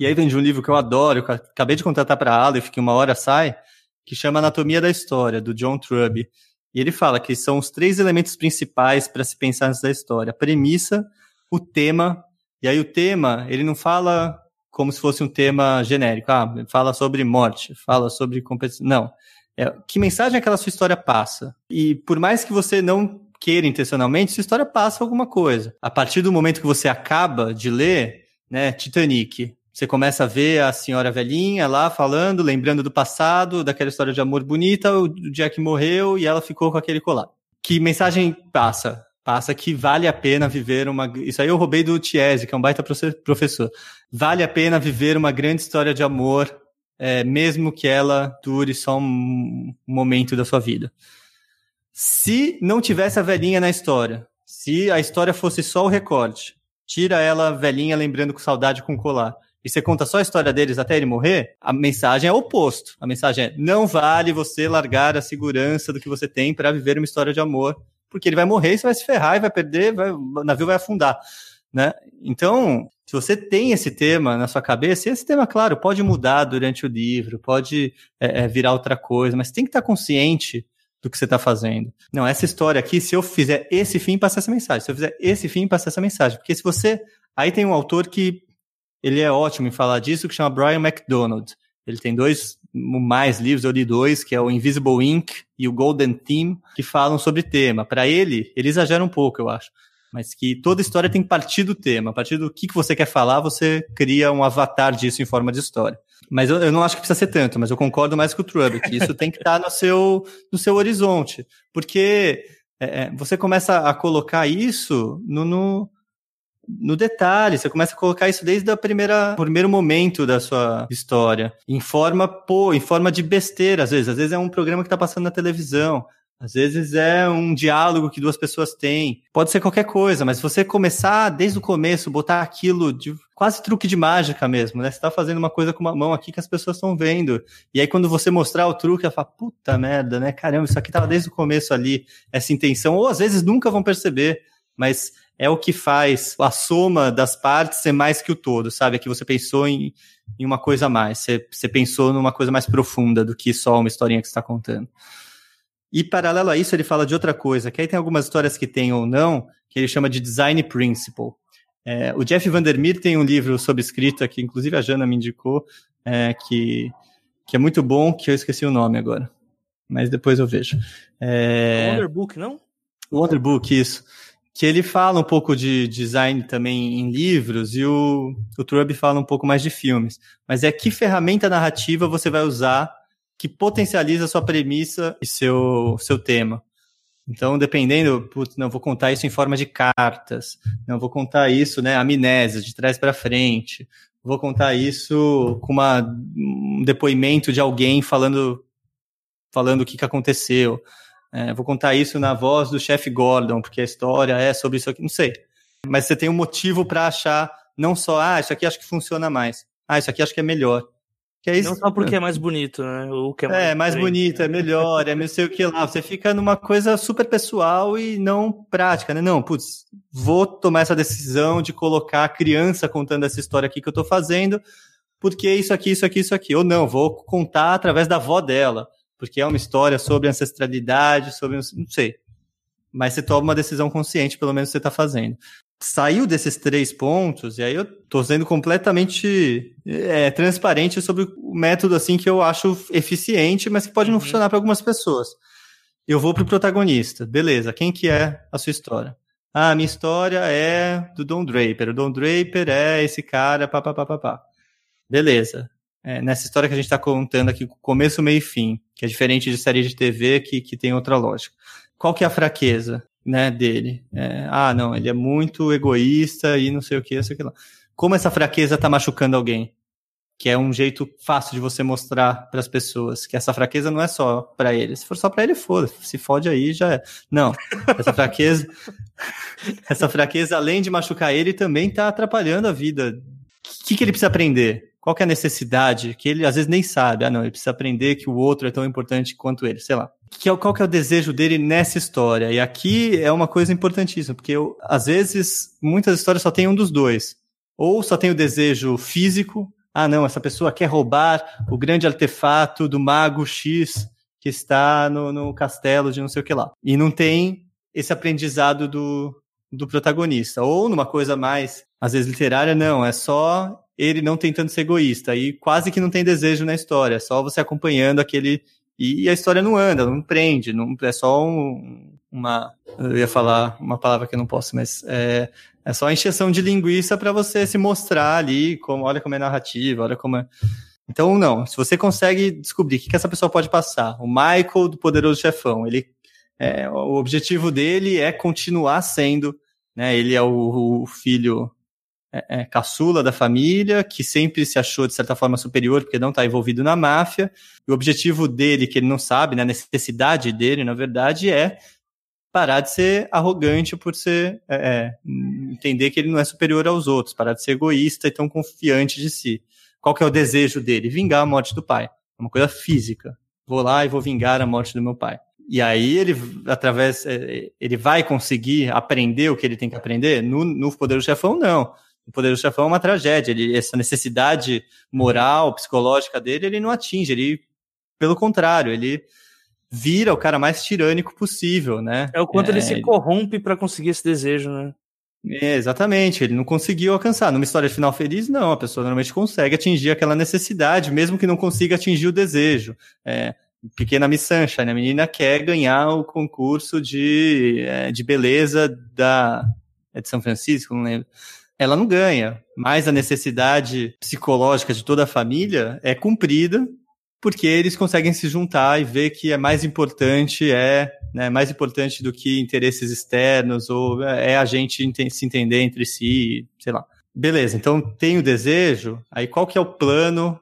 e aí vem de um livro que eu adoro, que eu acabei de contratar para a Aleph, que uma hora sai, que chama Anatomia da História, do John Truby. E ele fala que são os três elementos principais para se pensar nessa história: a premissa, o tema, e aí o tema, ele não fala como se fosse um tema genérico. Ah, fala sobre morte, fala sobre competição. Não. É, que mensagem aquela sua história passa? E por mais que você não queira intencionalmente, sua história passa alguma coisa. A partir do momento que você acaba de ler, né, Titanic, você começa a ver a senhora velhinha lá falando, lembrando do passado, daquela história de amor bonita, o Jack morreu e ela ficou com aquele colar. Que mensagem passa? Passa que vale a pena viver uma. Isso aí eu roubei do Tiese, que é um baita professor. Vale a pena viver uma grande história de amor, é, mesmo que ela dure só um momento da sua vida. Se não tivesse a velhinha na história, se a história fosse só o recorte, tira ela velhinha lembrando com saudade com colar e você conta só a história deles até ele morrer, a mensagem é o oposto. A mensagem é: não vale você largar a segurança do que você tem para viver uma história de amor, porque ele vai morrer e você vai se ferrar e vai perder, vai, o navio vai afundar. Né? Então, se você tem esse tema na sua cabeça, esse tema, claro, pode mudar durante o livro, pode é, é, virar outra coisa, mas tem que estar consciente do que você está fazendo. Não, essa história aqui, se eu fizer esse fim, passa essa mensagem. Se eu fizer esse fim, passa essa mensagem. Porque se você. Aí tem um autor que ele é ótimo em falar disso, que chama Brian McDonald. Ele tem dois mais livros, eu li dois, que é o Invisible Ink e o Golden Theme, que falam sobre tema. Para ele, ele exagera um pouco, eu acho. Mas que toda história tem partir do tema. A partir do que, que você quer falar, você cria um avatar disso em forma de história. Mas eu, eu não acho que precisa ser tanto, mas eu concordo mais com o Trubb, que isso tem que estar tá no, seu, no seu horizonte. Porque é, é, você começa a colocar isso no, no no detalhe, você começa a colocar isso desde o primeiro momento da sua história, em forma, pô, em forma de besteira, às vezes, às vezes é um programa que está passando na televisão, às vezes é um diálogo que duas pessoas têm. Pode ser qualquer coisa, mas você começar desde o começo, botar aquilo de quase truque de mágica mesmo, né? Você tá fazendo uma coisa com uma mão aqui que as pessoas estão vendo. E aí quando você mostrar o truque, ela fala, puta merda, né? Caramba, isso aqui tava desde o começo ali, essa intenção. Ou às vezes nunca vão perceber, mas é o que faz a soma das partes ser mais que o todo, sabe? É que você pensou em, em uma coisa a mais, você, você pensou numa coisa mais profunda do que só uma historinha que você está contando. E paralelo a isso, ele fala de outra coisa, que aí tem algumas histórias que tem ou não, que ele chama de design principle. É, o Jeff Vandermeer tem um livro sobre escrita, que inclusive a Jana me indicou, é, que, que é muito bom, que eu esqueci o nome agora. Mas depois eu vejo. É... Wonderbook, não? Wonderbook, isso que ele fala um pouco de design também em livros e o, o Trubb fala um pouco mais de filmes. Mas é que ferramenta narrativa você vai usar que potencializa sua premissa e seu, seu tema. Então, dependendo, putz, não vou contar isso em forma de cartas, não vou contar isso, né, amnésia, de trás para frente, vou contar isso com uma, um depoimento de alguém falando falando o que, que aconteceu. É, vou contar isso na voz do chefe Gordon, porque a história é sobre isso aqui, não sei. Mas você tem um motivo para achar, não só, ah, isso aqui acho que funciona mais. Ah, isso aqui acho que é melhor. Que é isso, não só porque é mais bonito, né? O que é mais, é, mais bonito, é melhor, é não sei o que lá. Você fica numa coisa super pessoal e não prática, né? Não, putz, vou tomar essa decisão de colocar a criança contando essa história aqui que eu tô fazendo, porque isso aqui, isso aqui, isso aqui. Ou não, vou contar através da avó dela porque é uma história sobre ancestralidade, sobre. não sei. Mas você toma uma decisão consciente, pelo menos você está fazendo. Saiu desses três pontos, e aí eu estou sendo completamente é, transparente sobre o método assim que eu acho eficiente, mas que pode não uhum. funcionar para algumas pessoas. Eu vou para o protagonista. Beleza, quem que é a sua história? Ah, a minha história é do Don Draper. O Don Draper é esse cara, papapá. Beleza é, nessa história que a gente está contando aqui, começo, meio e fim, que é diferente de série de TV que, que tem outra lógica. Qual que é a fraqueza né, dele? É, ah, não, ele é muito egoísta e não sei o que, não sei o que lá. Como essa fraqueza está machucando alguém? que é um jeito fácil de você mostrar para as pessoas que essa fraqueza não é só para ele. Se for só para ele, foda, se fode aí já é. Não, essa fraqueza, essa fraqueza além de machucar ele também está atrapalhando a vida. O que, que ele precisa aprender? Qual que é a necessidade que ele às vezes nem sabe? Ah, não, ele precisa aprender que o outro é tão importante quanto ele, sei lá. Que é, qual que é o desejo dele nessa história? E aqui é uma coisa importantíssima, porque eu, às vezes muitas histórias só tem um dos dois. Ou só tem o desejo físico, ah, não, essa pessoa quer roubar o grande artefato do mago X que está no, no castelo de não sei o que lá. E não tem esse aprendizado do, do protagonista. Ou numa coisa mais, às vezes, literária, não, é só ele não tentando ser egoísta. E quase que não tem desejo na história, só você acompanhando aquele. E a história não anda, não prende, não, é só um, uma. Eu ia falar uma palavra que eu não posso, mas é, é só encheção de linguiça para você se mostrar ali, como, olha como é narrativa, olha como é. Então, não, se você consegue descobrir o que, que essa pessoa pode passar, o Michael do Poderoso Chefão, ele, é, o objetivo dele é continuar sendo, né, ele é o, o filho é, é, caçula da família, que sempre se achou de certa forma superior porque não está envolvido na máfia, e o objetivo dele, que ele não sabe, né, a necessidade dele, na verdade, é parar de ser arrogante por ser é, é, entender que ele não é superior aos outros, parar de ser egoísta e tão confiante de si. Qual que é o desejo dele? Vingar a morte do pai. É uma coisa física. Vou lá e vou vingar a morte do meu pai. E aí ele, através, é, ele vai conseguir aprender o que ele tem que aprender? No, no Poder do Chefão, não. O Poder do Chefão é uma tragédia. Ele, essa necessidade moral, psicológica dele, ele não atinge. Ele, pelo contrário, ele vira o cara mais tirânico possível, né? É o quanto é, ele se corrompe para conseguir esse desejo, né? É, exatamente, ele não conseguiu alcançar. Numa história de final feliz, não, a pessoa normalmente consegue atingir aquela necessidade, mesmo que não consiga atingir o desejo. É, Pequena Miss Sunshine, a menina quer ganhar o concurso de, é, de beleza da, é de São Francisco, não lembro. Ela não ganha, mas a necessidade psicológica de toda a família é cumprida porque eles conseguem se juntar e ver que é mais importante é né, mais importante do que interesses externos ou é a gente se entender entre si, sei lá. Beleza, então tem o desejo, aí qual que é o plano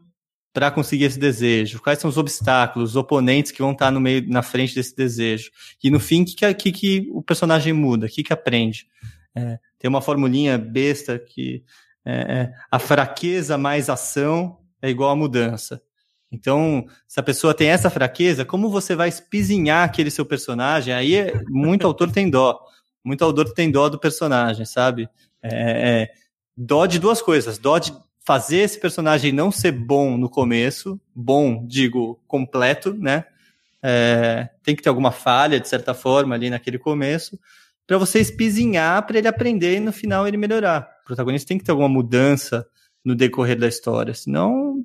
para conseguir esse desejo? Quais são os obstáculos, os oponentes que vão estar no meio, na frente desse desejo? E no fim, o que, que, que, o personagem muda? O que, que aprende? É, tem uma formulinha besta que é, é, a fraqueza mais ação é igual à mudança. Então, se a pessoa tem essa fraqueza, como você vai espizinhar aquele seu personagem? Aí é, muito autor tem dó. Muito autor tem dó do personagem, sabe? É, é, dó de duas coisas. Dó de fazer esse personagem não ser bom no começo, bom, digo, completo, né? É, tem que ter alguma falha, de certa forma, ali naquele começo, para você espizinhar para ele aprender e no final ele melhorar. O protagonista tem que ter alguma mudança no decorrer da história, senão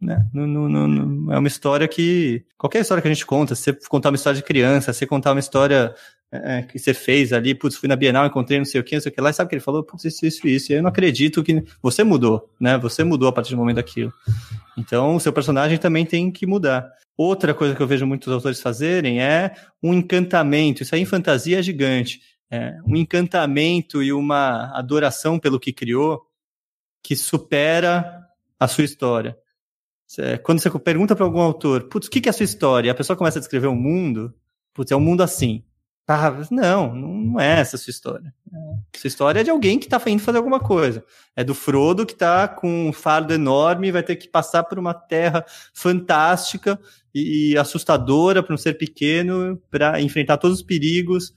né? Não, é uma história que. Qualquer história que a gente conta, se você contar uma história de criança, se você contar uma história é, é, que você fez ali, putz, fui na Bienal, encontrei não sei o que, não sei o que lá, e sabe o que ele falou? Putz, isso, isso, isso. E eu não acredito que. Você mudou, né? Você mudou a partir do momento daquilo. Então, o seu personagem também tem que mudar. Outra coisa que eu vejo muitos autores fazerem é um encantamento. Isso aí em fantasia é gigante. É, um encantamento e uma adoração pelo que criou que supera a sua história. Quando você pergunta para algum autor, putz, o que, é a sua história? E a pessoa começa a descrever o um mundo, putz, é um mundo assim. Ah, não, não é essa a sua história. É, sua história é de alguém que está indo fazer alguma coisa. É do Frodo que está com um fardo enorme vai ter que passar por uma terra fantástica e, e assustadora para um ser pequeno, para enfrentar todos os perigos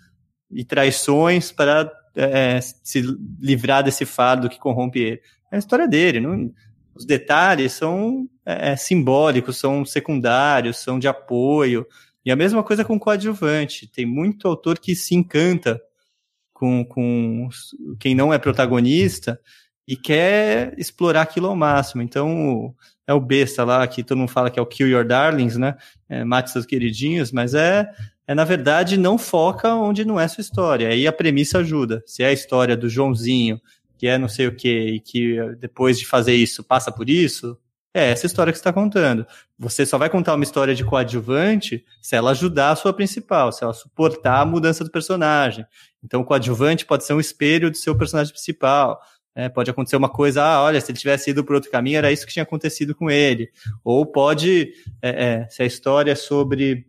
e traições para é, se livrar desse fardo que corrompe ele. É a história dele. Não, os detalhes são é, é, simbólicos, são secundários, são de apoio. E a mesma coisa com coadjuvante. Tem muito autor que se encanta com, com quem não é protagonista e quer explorar aquilo ao máximo. Então, é o besta lá, que todo mundo fala que é o Kill Your Darlings, né? É, mate seus queridinhos, mas é, é, na verdade, não foca onde não é sua história. Aí a premissa ajuda. Se é a história do Joãozinho, que é não sei o que, e que depois de fazer isso passa por isso, é essa história que você está contando. Você só vai contar uma história de coadjuvante se ela ajudar a sua principal, se ela suportar a mudança do personagem. Então, o coadjuvante pode ser um espelho do seu personagem principal. É, pode acontecer uma coisa, ah, olha, se ele tivesse ido por outro caminho, era isso que tinha acontecido com ele. Ou pode, é, é, se a história é sobre,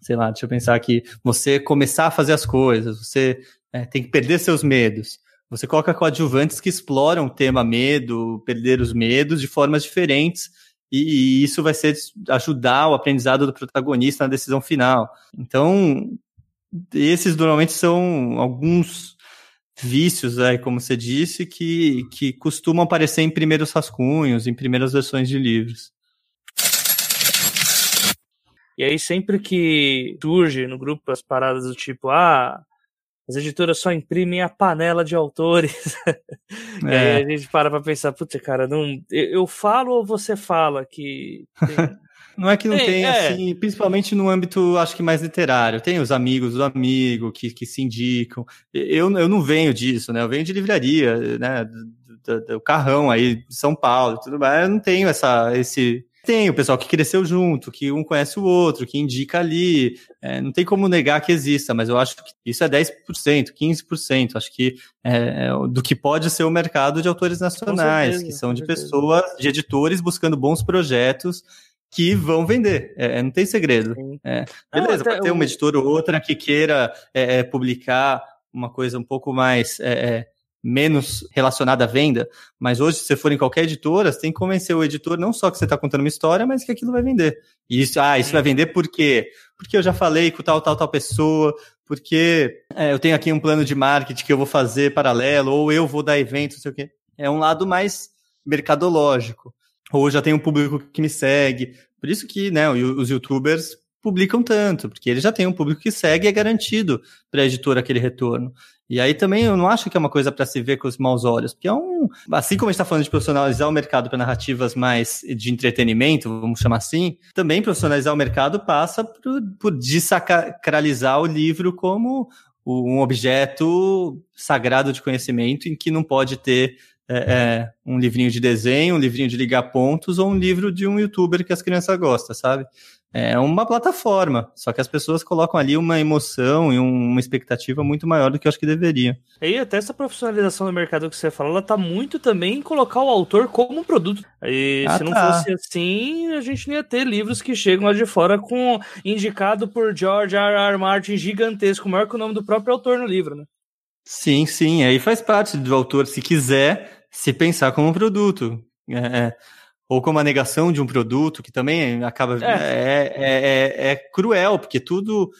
sei lá, deixa eu pensar aqui, você começar a fazer as coisas, você é, tem que perder seus medos. Você coloca coadjuvantes que exploram o tema medo, perder os medos de formas diferentes, e, e isso vai ser ajudar o aprendizado do protagonista na decisão final. Então, esses normalmente são alguns vícios, aí, como você disse, que, que costumam aparecer em primeiros rascunhos, em primeiras versões de livros. E aí, sempre que surge no grupo as paradas do tipo, ah, as editoras só imprimem a panela de autores. É. e aí a gente para pra pensar, putz, cara, não, eu, falo ou você fala que. Tem... Não é que não tem, tem é. assim, principalmente no âmbito, acho que mais literário. Tem os amigos do amigo que, que se indicam. Eu, eu não venho disso, né? Eu venho de livraria, né? Do, do, do carrão aí de São Paulo tudo mais. Eu não tenho essa, esse, tem o pessoal que cresceu junto, que um conhece o outro, que indica ali. É, não tem como negar que exista, mas eu acho que isso é 10%, 15%. Acho que é, é, do que pode ser o mercado de autores nacionais, certeza, que são de pessoas, de editores buscando bons projetos que vão vender. É, é, não tem segredo. É, beleza, pode ter uma editora ou outra que queira é, é, publicar uma coisa um pouco mais é, menos relacionada à venda, mas hoje, se você for em qualquer editora, você tem que convencer o editor não só que você está contando uma história, mas que aquilo vai vender. E isso, ah, isso vai vender por quê? Porque eu já falei com tal, tal, tal pessoa, porque eu tenho aqui um plano de marketing que eu vou fazer paralelo, ou eu vou dar evento, não sei o quê. É um lado mais mercadológico ou já tem um público que me segue. Por isso que, né, os youtubers publicam tanto, porque eles já têm um público que segue e é garantido para a editora aquele retorno. E aí também eu não acho que é uma coisa para se ver com os maus olhos, porque é um. Assim como a gente está falando de profissionalizar o mercado para narrativas mais de entretenimento, vamos chamar assim, também profissionalizar o mercado passa por, por desacralizar o livro como um objeto sagrado de conhecimento em que não pode ter é, é, um livrinho de desenho, um livrinho de ligar pontos ou um livro de um youtuber que as crianças gostam, sabe? É uma plataforma, só que as pessoas colocam ali uma emoção e uma expectativa muito maior do que eu acho que deveriam. E até essa profissionalização do mercado que você falou, ela tá muito também em colocar o autor como um produto. E ah, se não tá. fosse assim, a gente não ia ter livros que chegam lá de fora com indicado por George R. R. Martin gigantesco, maior que o nome do próprio autor no livro, né? Sim, sim, aí faz parte do autor, se quiser, se pensar como um produto. É, é, ou como a negação de um produto, que também acaba. É, é, é, é cruel, porque tudo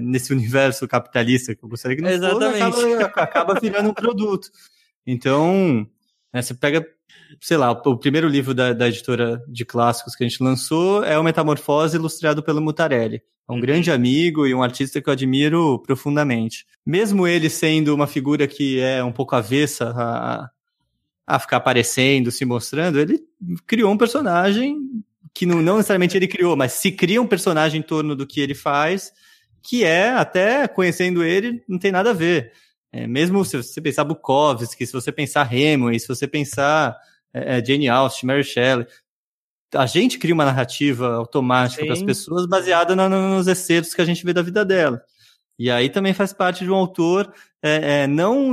nesse universo capitalista que eu gostaria que não Exatamente. fosse, acaba, acaba virando um produto. Então, você pega, sei lá, o primeiro livro da, da, editora de clássicos que a gente lançou é o Metamorfose, ilustrado pelo Mutarelli. É um uhum. grande amigo e um artista que eu admiro profundamente. Mesmo ele sendo uma figura que é um pouco avessa a, a ficar aparecendo, se mostrando, ele criou um personagem que não, não necessariamente ele criou, mas se cria um personagem em torno do que ele faz, que é, até conhecendo ele, não tem nada a ver. É, mesmo se você pensar Bukowski, se você pensar Hemingway, se você pensar é, é Jane Austen, Mary Shelley, a gente cria uma narrativa automática para as pessoas baseada no, nos excertos que a gente vê da vida dela. E aí também faz parte de um autor é, é, não,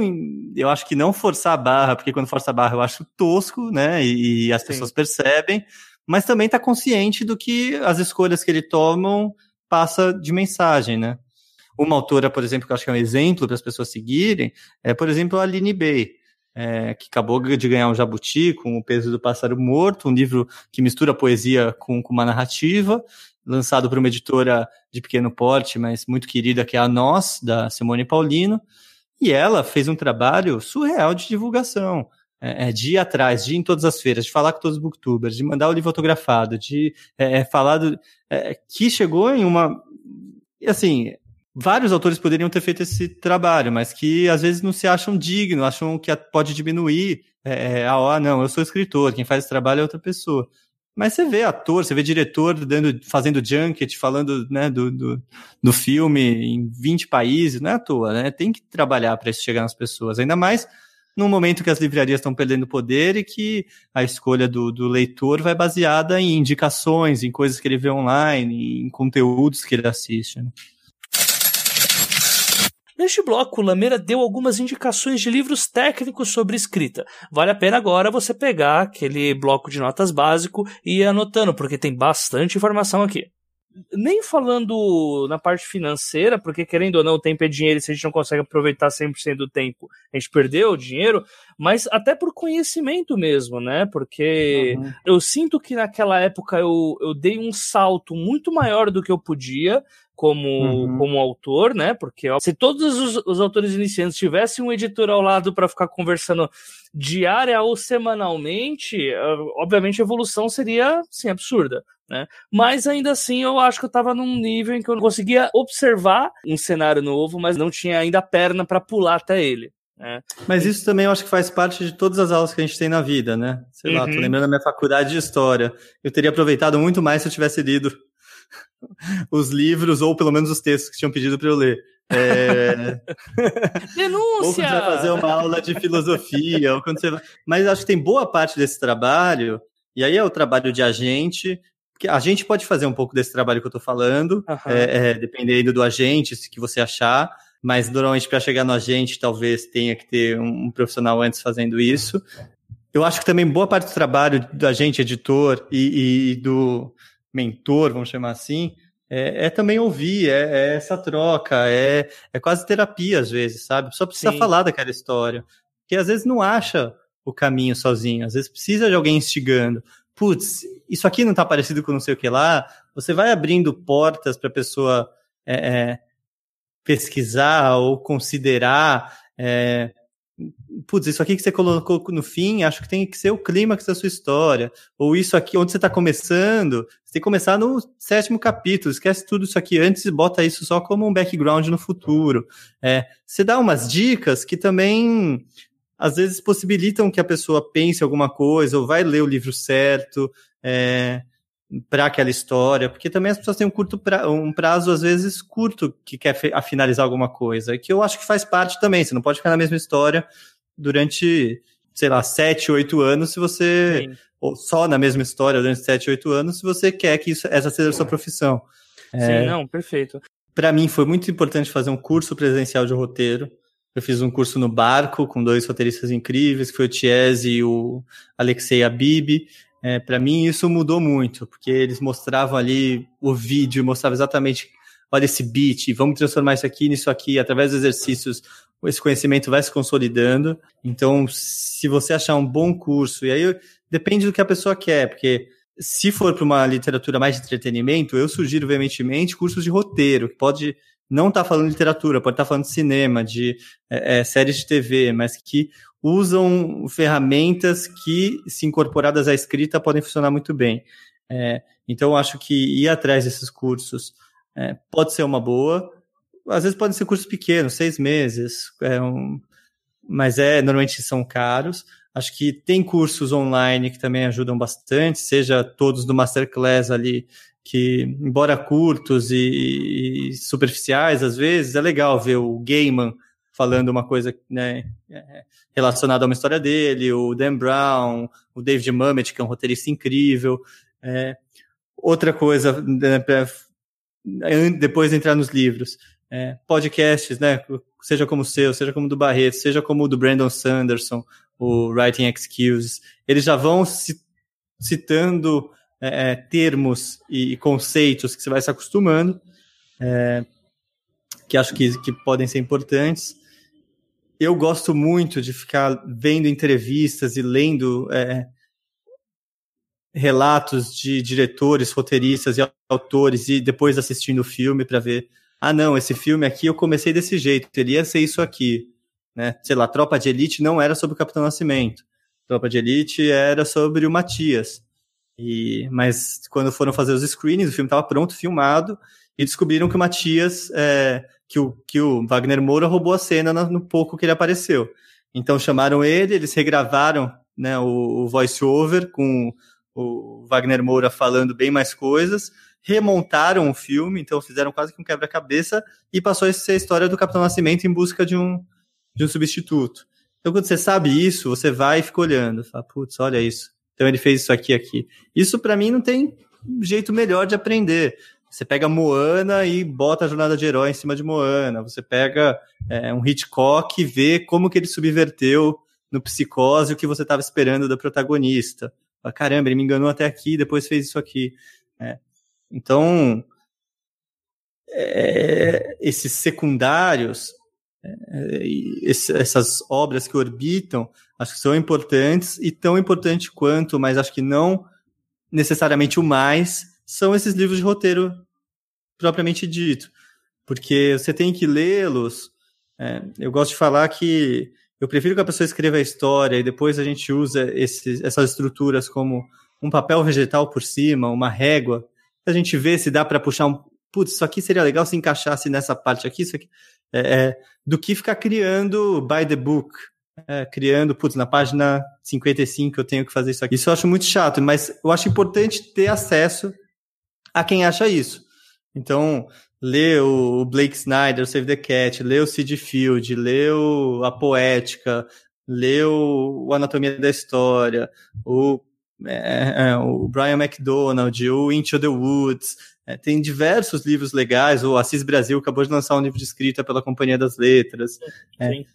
eu acho que não forçar a barra, porque quando força a barra eu acho tosco, né? E, e as Sim. pessoas percebem, mas também está consciente do que as escolhas que ele tomam passa de mensagem, né? Uma autora, por exemplo, que eu acho que é um exemplo para as pessoas seguirem, é, por exemplo, a Aline Bay, é, que acabou de ganhar um jabuti com o peso do pássaro morto, um livro que mistura poesia com, com uma narrativa, lançado por uma editora de pequeno porte, mas muito querida, que é a Nós, da Simone Paulino. E ela fez um trabalho surreal de divulgação. É, é, de ir atrás, de ir em todas as feiras, de falar com todos os booktubers, de mandar o livro autografado, de é, é falar do, é, que chegou em uma. Assim, vários autores poderiam ter feito esse trabalho, mas que às vezes não se acham dignos, acham que pode diminuir. É, é ah, não, eu sou escritor, quem faz esse trabalho é outra pessoa. Mas você vê ator, você vê diretor dando, fazendo junket, falando né, do, do, do filme em 20 países, não é à toa, né? Tem que trabalhar para isso chegar nas pessoas. Ainda mais num momento que as livrarias estão perdendo poder e que a escolha do, do leitor vai baseada em indicações, em coisas que ele vê online, em conteúdos que ele assiste. Né? Neste bloco, Lameira deu algumas indicações de livros técnicos sobre escrita. Vale a pena agora você pegar aquele bloco de notas básico e ir anotando, porque tem bastante informação aqui nem falando na parte financeira, porque querendo ou não, o tempo é dinheiro e se a gente não consegue aproveitar 100% do tempo, a gente perdeu o dinheiro, mas até por conhecimento mesmo, né? Porque uhum. eu sinto que naquela época eu, eu dei um salto muito maior do que eu podia, como, uhum. como autor, né? Porque ó, se todos os, os, autores iniciantes tivessem um editor ao lado para ficar conversando diária ou semanalmente, obviamente a evolução seria sim absurda. Né? Mas ainda assim eu acho que eu estava num nível em que eu não conseguia observar um cenário novo, mas não tinha ainda perna para pular até ele. Né? Mas isso também eu acho que faz parte de todas as aulas que a gente tem na vida, né? Sei uhum. lá, tô uhum. lembrando da minha faculdade de história. Eu teria aproveitado muito mais se eu tivesse lido os livros ou pelo menos os textos que tinham pedido para eu ler. É... Denúncia! Ou quando você vai fazer uma aula de filosofia, ou quando você vai... mas acho que tem boa parte desse trabalho, e aí é o trabalho de agente, que a gente pode fazer um pouco desse trabalho que eu estou falando, uhum. é, é, dependendo do agente, se que você achar, mas normalmente para chegar no agente talvez tenha que ter um, um profissional antes fazendo isso. Eu acho que também boa parte do trabalho do agente, editor e, e do mentor, vamos chamar assim, é, é também ouvir, é, é, essa troca, é, é quase terapia às vezes, sabe? Só precisa Sim. falar daquela história. Porque às vezes não acha o caminho sozinho, às vezes precisa de alguém instigando. Putz, isso aqui não está parecido com não sei o que lá. Você vai abrindo portas para a pessoa é, é, pesquisar ou considerar é, putz, isso aqui que você colocou no fim, acho que tem que ser o clímax da sua história. Ou isso aqui, onde você está começando, você tem que começar no sétimo capítulo, esquece tudo isso aqui antes e bota isso só como um background no futuro. É, você dá umas dicas que também, às vezes, possibilitam que a pessoa pense alguma coisa, ou vai ler o livro certo, é, para aquela história, porque também as pessoas têm um curto pra, um prazo às vezes curto que quer finalizar alguma coisa, que eu acho que faz parte também. Você não pode ficar na mesma história durante, sei lá, sete, oito anos se você Sim. ou só na mesma história durante sete, oito anos se você quer que isso, essa seja a sua profissão. Sim, é, não, perfeito. Para mim foi muito importante fazer um curso presencial de roteiro. Eu fiz um curso no barco com dois roteiristas incríveis, que foi o Tiese e o Alexei Abib. É, para mim isso mudou muito, porque eles mostravam ali o vídeo, mostrava exatamente, olha esse beat, vamos transformar isso aqui nisso aqui, através dos exercícios, esse conhecimento vai se consolidando. Então, se você achar um bom curso, e aí depende do que a pessoa quer, porque se for para uma literatura mais de entretenimento, eu sugiro veementemente cursos de roteiro, que pode não estar tá falando de literatura, pode estar tá falando de cinema, de é, é, séries de TV, mas que usam ferramentas que, se incorporadas à escrita, podem funcionar muito bem. É, então, acho que ir atrás desses cursos é, pode ser uma boa. Às vezes podem ser cursos pequenos, seis meses, é um, mas é normalmente são caros. Acho que tem cursos online que também ajudam bastante, seja todos do Masterclass ali, que, embora curtos e, e superficiais, às vezes, é legal ver o Gaiman falando uma coisa né, é, relacionada a uma história dele, o Dan Brown, o David Mamet, que é um roteirista incrível. É, outra coisa, né, pra, depois de entrar nos livros, é, podcasts, né, seja como o seu, seja como o do Barreto, seja como o do Brandon Sanderson, o Writing Excuses, eles já vão citando é, é, termos e conceitos que você vai se acostumando, é, que acho que, que podem ser importantes eu gosto muito de ficar vendo entrevistas e lendo é, relatos de diretores, roteiristas e autores e depois assistindo o filme para ver, ah não, esse filme aqui eu comecei desse jeito, teria ser isso aqui, né? Sei lá, Tropa de Elite não era sobre o Capitão Nascimento, Tropa de Elite era sobre o Matias. E, mas quando foram fazer os screenings, o filme estava pronto, filmado, e descobriram que o Matias é, que o, que o Wagner Moura roubou a cena no, pouco que ele apareceu. Então chamaram ele, eles regravaram né, o, o voice-over com o Wagner Moura falando bem mais coisas, remontaram o filme, então fizeram quase que um quebra-cabeça e passou a ser a história do Capitão Nascimento em busca de um, de um substituto. Então, quando você sabe isso, você vai e fica olhando, fala, putz, olha isso. Então ele fez isso aqui aqui. Isso para mim não tem jeito melhor de aprender. Você pega Moana e bota a jornada de herói em cima de Moana. Você pega é, um Hitchcock e vê como que ele subverteu no psicose o que você estava esperando do protagonista. Caramba, ele me enganou até aqui, depois fez isso aqui. É. Então, é, esses secundários, é, esse, essas obras que orbitam, acho que são importantes e tão importante quanto, mas acho que não necessariamente o mais, são esses livros de roteiro propriamente dito. Porque você tem que lê-los. É, eu gosto de falar que eu prefiro que a pessoa escreva a história e depois a gente usa essas estruturas como um papel vegetal por cima, uma régua, a gente vê se dá para puxar um. Putz, isso aqui seria legal se encaixasse nessa parte aqui, isso aqui. É, é, do que ficar criando by the book. É, criando, putz, na página 55 eu tenho que fazer isso aqui. Isso eu acho muito chato, mas eu acho importante ter acesso a quem acha isso. Então, lê o Blake Snyder, o Save the Cat, lê o Sid Field, lê o A Poética, lê o, Anatomia da História, o, é, é, o Brian McDonald, o Into the Woods, é, tem diversos livros legais, o Assis Brasil acabou de lançar um livro de escrita pela Companhia das Letras. É. Sim.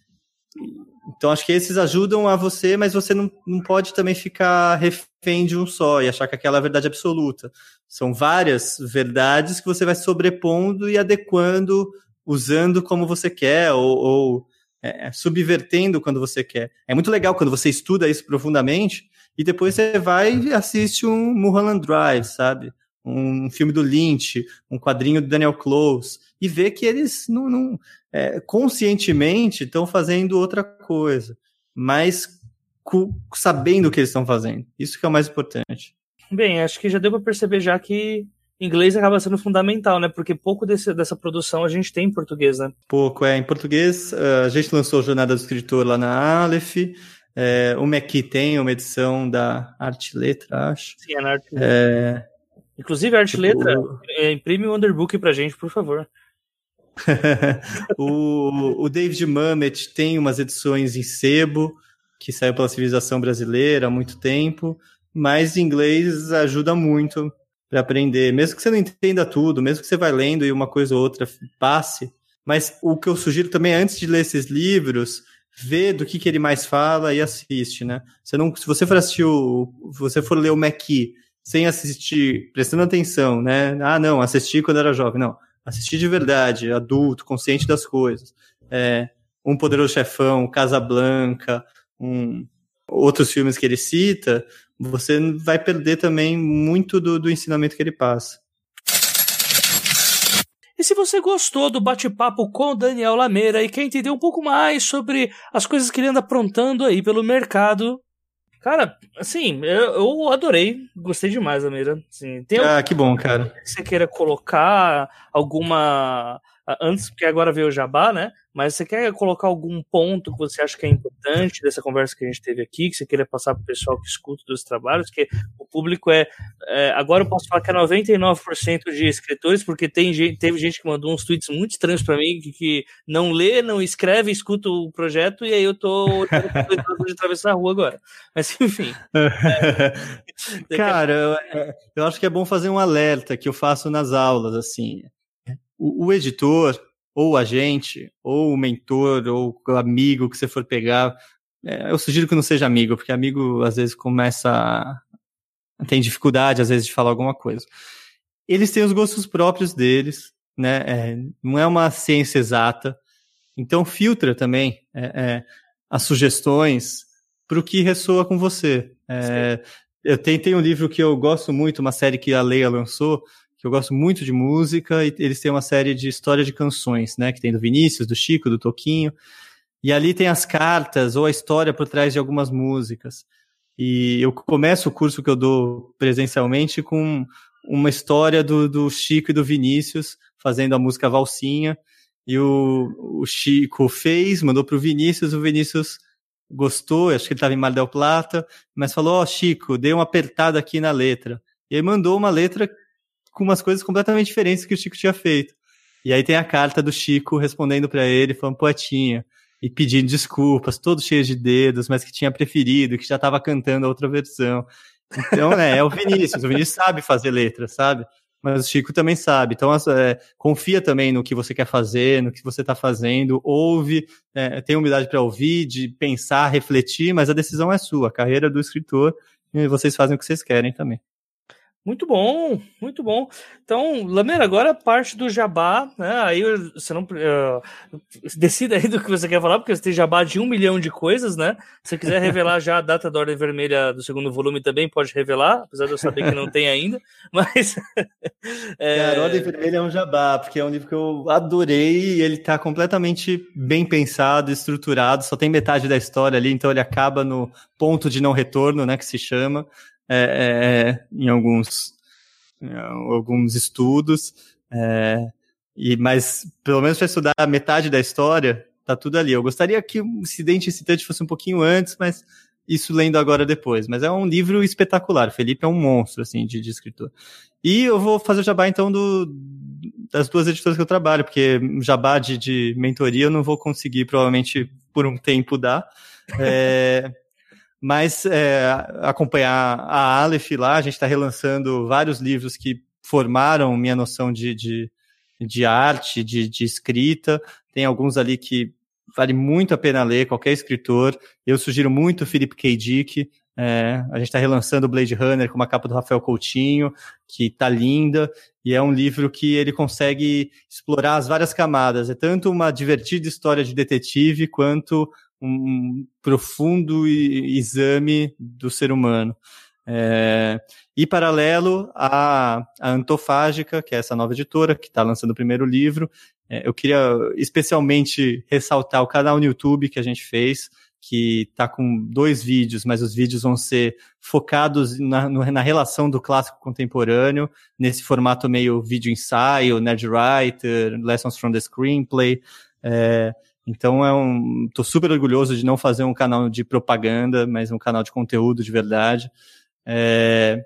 Então, acho que esses ajudam a você, mas você não, não pode também ficar refém de um só e achar que aquela é a verdade absoluta. São várias verdades que você vai sobrepondo e adequando, usando como você quer, ou, ou é, subvertendo quando você quer. É muito legal quando você estuda isso profundamente e depois você vai e assiste um Mulholland Drive, sabe? Um filme do Lynch, um quadrinho do Daniel Close, e vê que eles não, não é, conscientemente estão fazendo outra coisa, mas sabendo o que eles estão fazendo. Isso que é o mais importante. Bem, acho que já deu para perceber já que inglês acaba sendo fundamental, né? Porque pouco desse, dessa produção a gente tem em português, né? Pouco, é. Em português, eh, a gente lançou Jornada do Escritor lá na Aleph. É, o MEC tem uma edição da Arte Letra, acho. Sim, é na Arte Letra. É... Inclusive, Arte tipo... Letra, imprime o Underbook pra gente, por favor. o, o David Mamet tem umas edições em sebo, que saiu pela civilização brasileira há muito tempo, mas inglês ajuda muito para aprender, mesmo que você não entenda tudo, mesmo que você vai lendo e uma coisa ou outra passe. Mas o que eu sugiro também, antes de ler esses livros, vê do que, que ele mais fala e assiste, né? Você não, se você for assistir o, você for ler o McKee sem assistir, prestando atenção, né? Ah, não, assisti quando era jovem. Não, assistir de verdade, adulto, consciente das coisas. É, um Poderoso Chefão, Casablanca, um, outros filmes que ele cita, você vai perder também muito do, do ensinamento que ele passa. E se você gostou do bate-papo com Daniel Lameira e quer entender um pouco mais sobre as coisas que ele anda aprontando aí pelo mercado, Cara, assim, eu, eu adorei, gostei demais, Amira. Assim, tem ah, que bom, cara. Que você queira colocar alguma antes, porque agora veio o Jabá, né? Mas você quer colocar algum ponto que você acha que é importante dessa conversa que a gente teve aqui, que você queira passar para o pessoal que escuta dos trabalhos, que o público é, é, Agora eu posso falar que é 99% de escritores, porque tem gente, teve gente que mandou uns tweets muito estranhos para mim, que, que, não lê, não escreve, escuta o projeto, e aí eu tô de atravessar a rua agora. Mas enfim. É, Cara, eu, eu acho que é bom fazer um alerta que eu faço nas aulas, assim o, o editor, ou o agente, ou o mentor, ou o amigo que você for pegar, é, eu sugiro que não seja amigo, porque amigo às vezes começa a... tem dificuldade às vezes de falar alguma coisa. Eles têm os gostos próprios deles, né? É, não é uma ciência exata, então filtra também é, é as sugestões para o que ressoa com você. É, eu tenho, tenho um livro que eu gosto muito, uma série que a Leia lançou, que eu gosto muito de música, e eles têm uma série de história de canções, né? Que tem do Vinícius, do Chico, do Toquinho. E ali tem as cartas ou a história por trás de algumas músicas. E eu começo o curso que eu dou presencialmente com uma história do, do Chico e do Vinícius fazendo a música Valsinha. E o, o Chico fez, mandou para o Vinícius, o Vinícius gostou, acho que ele estava em Mar del Plata, mas falou: Ó, oh, Chico, dei uma apertada aqui na letra. E aí mandou uma letra com umas coisas completamente diferentes que o Chico tinha feito. E aí tem a carta do Chico respondendo para ele, falando poetinha, e pedindo desculpas, todo cheio de dedos, mas que tinha preferido, que já estava cantando a outra versão. Então, né, é o Vinícius, o Vinícius sabe fazer letra, sabe? mas o Chico também sabe. Então, é, confia também no que você quer fazer, no que você está fazendo, ouve, é, tem humildade para ouvir, de pensar, refletir, mas a decisão é sua, a carreira do escritor, e vocês fazem o que vocês querem também. Muito bom, muito bom. Então, Lameira, agora parte do jabá, né? Aí você não uh, decida aí do que você quer falar, porque você tem jabá de um milhão de coisas, né? Se quiser revelar já a data da Ordem Vermelha do segundo volume também pode revelar, apesar de eu saber que não tem ainda. Mas. é... Cara, Ordem Vermelha é um jabá, porque é um livro que eu adorei e ele tá completamente bem pensado, estruturado, só tem metade da história ali, então ele acaba no ponto de não retorno, né? Que se chama é, é, é, em alguns, em alguns estudos, é, e, mas pelo menos para estudar metade da história, tá tudo ali. Eu gostaria que o incidente incitante fosse um pouquinho antes, mas isso lendo agora depois. Mas é um livro espetacular. Felipe é um monstro, assim, de, de escritor. E eu vou fazer o jabá, então, do, das duas editoras que eu trabalho, porque jabá de, de mentoria eu não vou conseguir, provavelmente, por um tempo dar. É, mas é, acompanhar a Aleph lá, a gente está relançando vários livros que formaram minha noção de, de, de arte, de, de escrita. Tem alguns ali que vale muito a pena ler, qualquer escritor. Eu sugiro muito Philip K. Dick. É, a gente está relançando o Blade Runner com uma capa do Rafael Coutinho, que está linda, e é um livro que ele consegue explorar as várias camadas. É tanto uma divertida história de detetive, quanto um profundo exame do ser humano. É, e paralelo à, à Antofágica, que é essa nova editora que está lançando o primeiro livro, é, eu queria especialmente ressaltar o canal no YouTube que a gente fez, que está com dois vídeos, mas os vídeos vão ser focados na, na relação do clássico contemporâneo, nesse formato meio vídeo ensaio, nerd writer, lessons from the screenplay. É, então é um, tô super orgulhoso de não fazer um canal de propaganda, mas um canal de conteúdo de verdade. É,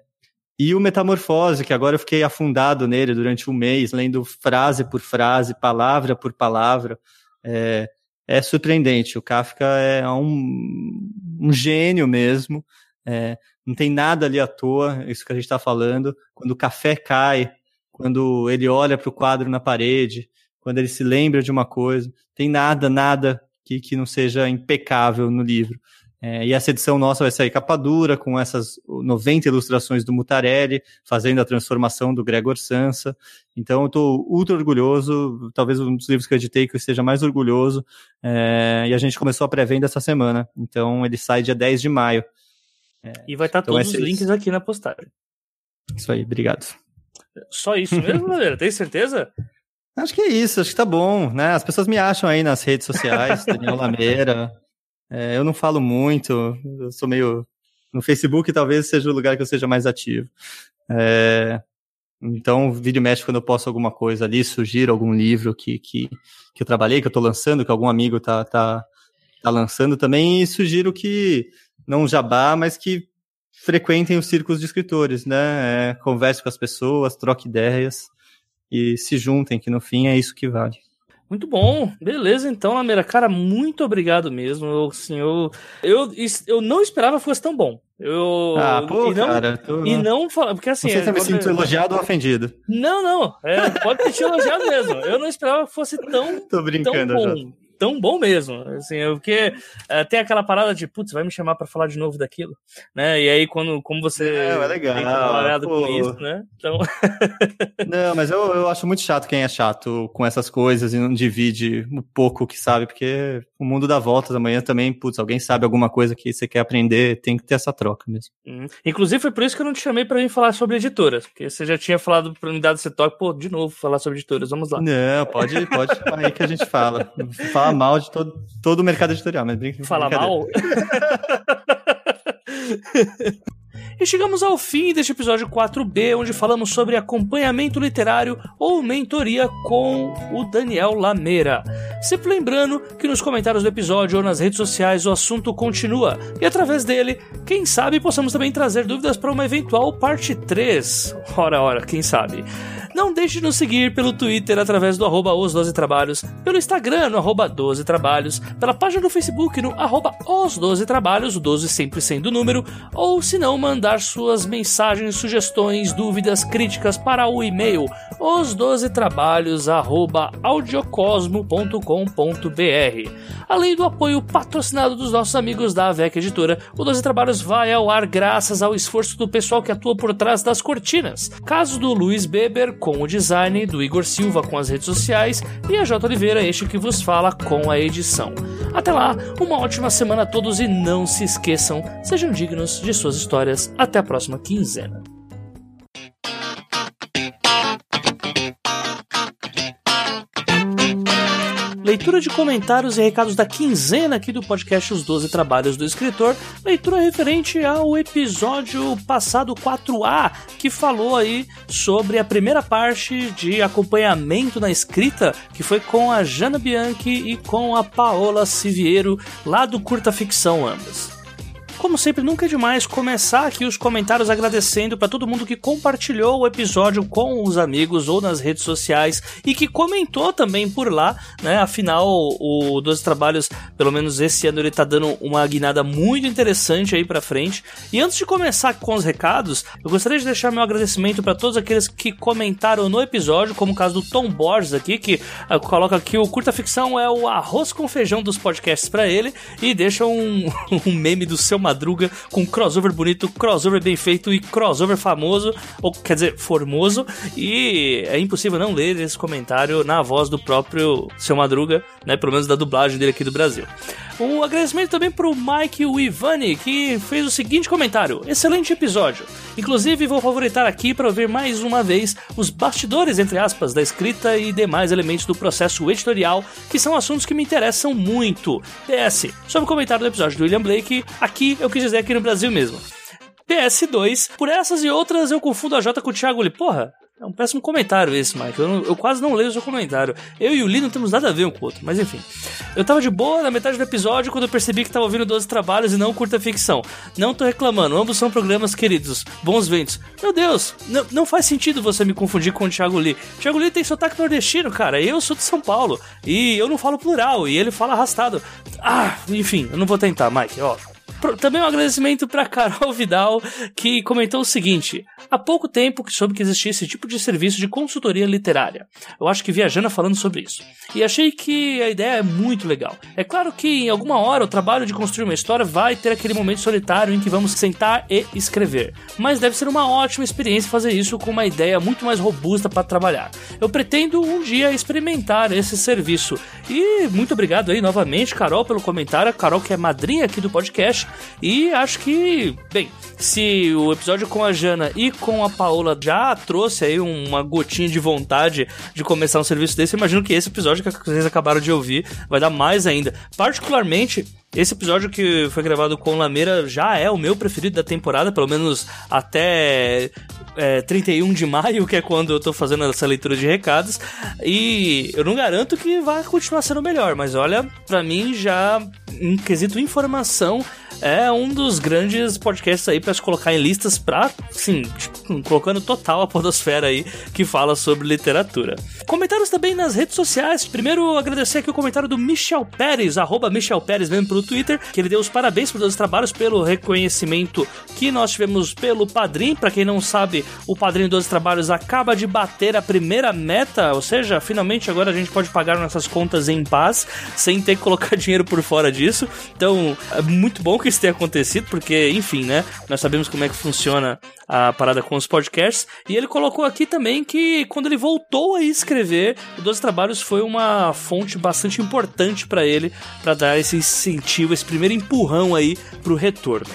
e o Metamorfose, que agora eu fiquei afundado nele durante um mês, lendo frase por frase, palavra por palavra. É, é surpreendente. O Kafka é um, um gênio mesmo. É, não tem nada ali à toa, isso que a gente está falando. Quando o café cai, quando ele olha para o quadro na parede, quando ele se lembra de uma coisa. Tem nada, nada que, que não seja impecável no livro. É, e essa edição nossa vai sair capa dura, com essas 90 ilustrações do Mutarelli, fazendo a transformação do Gregor Sansa. Então, eu estou ultra orgulhoso, talvez um dos livros que eu editei que eu esteja mais orgulhoso. É, e a gente começou a pré-venda essa semana. Então, ele sai dia 10 de maio. É, e vai estar tá então todos os links aqui na postagem. Isso aí, obrigado. Só isso mesmo, galera? Tem certeza? Acho que é isso, acho que tá bom, né? As pessoas me acham aí nas redes sociais, Daniel Lameira. É, eu não falo muito, eu sou meio. No Facebook talvez seja o lugar que eu seja mais ativo. É, então, vídeo mexe quando eu posto alguma coisa ali, sugiro algum livro que, que, que eu trabalhei, que eu tô lançando, que algum amigo tá, tá, tá lançando também, e sugiro que, não jabá, mas que frequentem os círculos de escritores, né? É, converse com as pessoas, troque ideias e se juntem, que no fim é isso que vale. Muito bom, beleza então, Lameira. Cara, muito obrigado mesmo. Eu, assim, eu, eu, eu não esperava que fosse tão bom. Eu, ah, pô, e não, cara. Tô... E não porque assim. Eu me sinto elogiado ou ofendido. Não, não. É, pode ter te elogiado mesmo. Eu não esperava que fosse tão. Tô brincando, tão bom tão bom mesmo, assim, porque é, tem aquela parada de, putz, vai me chamar para falar de novo daquilo, né? E aí, quando, como você é, é legal, com isso, né? Então... não, mas eu, eu acho muito chato quem é chato com essas coisas e não divide um pouco que sabe, porque o mundo dá voltas, amanhã também, putz, alguém sabe alguma coisa que você quer aprender, tem que ter essa troca mesmo. Hum. Inclusive, foi por isso que eu não te chamei para vir falar sobre editoras, porque você já tinha falado para me dar esse toque, pô, de novo, falar sobre editoras, vamos lá. Não, pode, pode, aí que a gente fala. Fala mal de todo, todo o mercado editorial, mas brinca. Falar mal? E chegamos ao fim deste episódio 4B, onde falamos sobre acompanhamento literário ou mentoria com o Daniel Lameira. Sempre lembrando que nos comentários do episódio ou nas redes sociais o assunto continua, e através dele, quem sabe possamos também trazer dúvidas para uma eventual parte 3. Ora, ora, quem sabe. Não deixe de nos seguir pelo Twitter através do arroba os 12 trabalhos, pelo Instagram no arroba 12 trabalhos, pela página do Facebook no arroba os 12 trabalhos, o 12 sempre sendo o número, ou se não, mandar suas mensagens, sugestões, dúvidas, críticas para o e-mail os 12 trabalhos arroba audiocosmo.com.br. Além do apoio patrocinado dos nossos amigos da AVEC Editora, o 12 Trabalhos vai ao ar graças ao esforço do pessoal que atua por trás das cortinas. Caso do Luiz Beber com o design, do Igor Silva com as redes sociais e a J. Oliveira, este que vos fala com a edição. Até lá, uma ótima semana a todos e não se esqueçam, sejam dignos de suas histórias. Até a próxima quinzena. Leitura de comentários e recados da quinzena aqui do podcast Os Doze Trabalhos do Escritor. Leitura referente ao episódio passado 4A, que falou aí sobre a primeira parte de acompanhamento na escrita, que foi com a Jana Bianchi e com a Paola Siviero, lá do Curta Ficção ambas. Como sempre, nunca é demais começar aqui os comentários agradecendo para todo mundo que compartilhou o episódio com os amigos ou nas redes sociais e que comentou também por lá, né? Afinal, o 12 Trabalhos, pelo menos esse ano, ele tá dando uma guinada muito interessante aí para frente. E antes de começar com os recados, eu gostaria de deixar meu agradecimento para todos aqueles que comentaram no episódio, como o caso do Tom Borges aqui, que uh, coloca que o curta ficção é o arroz com feijão dos podcasts para ele e deixa um, um meme do seu Madruga com crossover bonito, crossover bem feito e crossover famoso, ou quer dizer, formoso. E é impossível não ler esse comentário na voz do próprio seu Madruga, né? Pelo menos da dublagem dele aqui do Brasil. Um agradecimento também pro Mike Ivani, que fez o seguinte comentário: excelente episódio. Inclusive, vou favoritar aqui para ouvir mais uma vez os bastidores, entre aspas, da escrita e demais elementos do processo editorial, que são assuntos que me interessam muito. PS, sobre o comentário do episódio do William Blake, aqui eu quis dizer aqui no Brasil mesmo. PS2, por essas e outras eu confundo a J com o Thiago Lee. Porra, é um péssimo comentário esse, Mike. Eu, não, eu, quase não leio o seu comentário. Eu e o Lee não temos nada a ver um com o outro, mas enfim. Eu tava de boa na metade do episódio quando eu percebi que tava ouvindo 12 trabalhos e não curta ficção. Não tô reclamando, ambos são programas queridos. Bons ventos. Meu Deus, não, faz sentido você me confundir com o Thiago Lee. Thiago Lee tem sotaque nordestino, cara. Eu sou de São Paulo. E eu não falo plural, e ele fala arrastado. Ah, enfim, eu não vou tentar, Mike, ó. Também um agradecimento para Carol Vidal, que comentou o seguinte: há pouco tempo que soube que existia esse tipo de serviço de consultoria literária. Eu acho que viajando falando sobre isso. E achei que a ideia é muito legal. É claro que em alguma hora o trabalho de construir uma história vai ter aquele momento solitário em que vamos sentar e escrever. Mas deve ser uma ótima experiência fazer isso com uma ideia muito mais robusta para trabalhar. Eu pretendo um dia experimentar esse serviço. E muito obrigado aí novamente, Carol, pelo comentário. A Carol, que é madrinha aqui do podcast e acho que, bem, se o episódio com a Jana e com a Paola já trouxe aí uma gotinha de vontade de começar um serviço desse, imagino que esse episódio que vocês acabaram de ouvir vai dar mais ainda. Particularmente, esse episódio que foi gravado com Lameira já é o meu preferido da temporada, pelo menos até é, 31 de maio, que é quando eu tô fazendo essa leitura de recados. E eu não garanto que vai continuar sendo melhor, mas olha, para mim já em quesito informação é um dos grandes podcasts aí para se colocar em listas pra, sim, tipo, colocando total a podosfera aí que fala sobre literatura. Comentários também nas redes sociais. Primeiro, agradecer aqui o comentário do Michel Pérez, arroba Michel Pérez mesmo pelo Twitter, que ele deu os parabéns por todos os trabalhos, pelo reconhecimento que nós tivemos pelo Padrim. Para quem não sabe, o Padrim dos Trabalhos acaba de bater a primeira meta, ou seja, finalmente agora a gente pode pagar nossas contas em paz, sem ter que colocar dinheiro por fora disso. Então, é muito bom que isso tenha acontecido, porque, enfim, né? Nós sabemos como é que funciona a parada com os podcasts. E ele colocou aqui também que quando ele voltou a escrever, o Doze Trabalhos foi uma fonte bastante importante para ele, para dar esse incentivo, esse primeiro empurrão aí pro retorno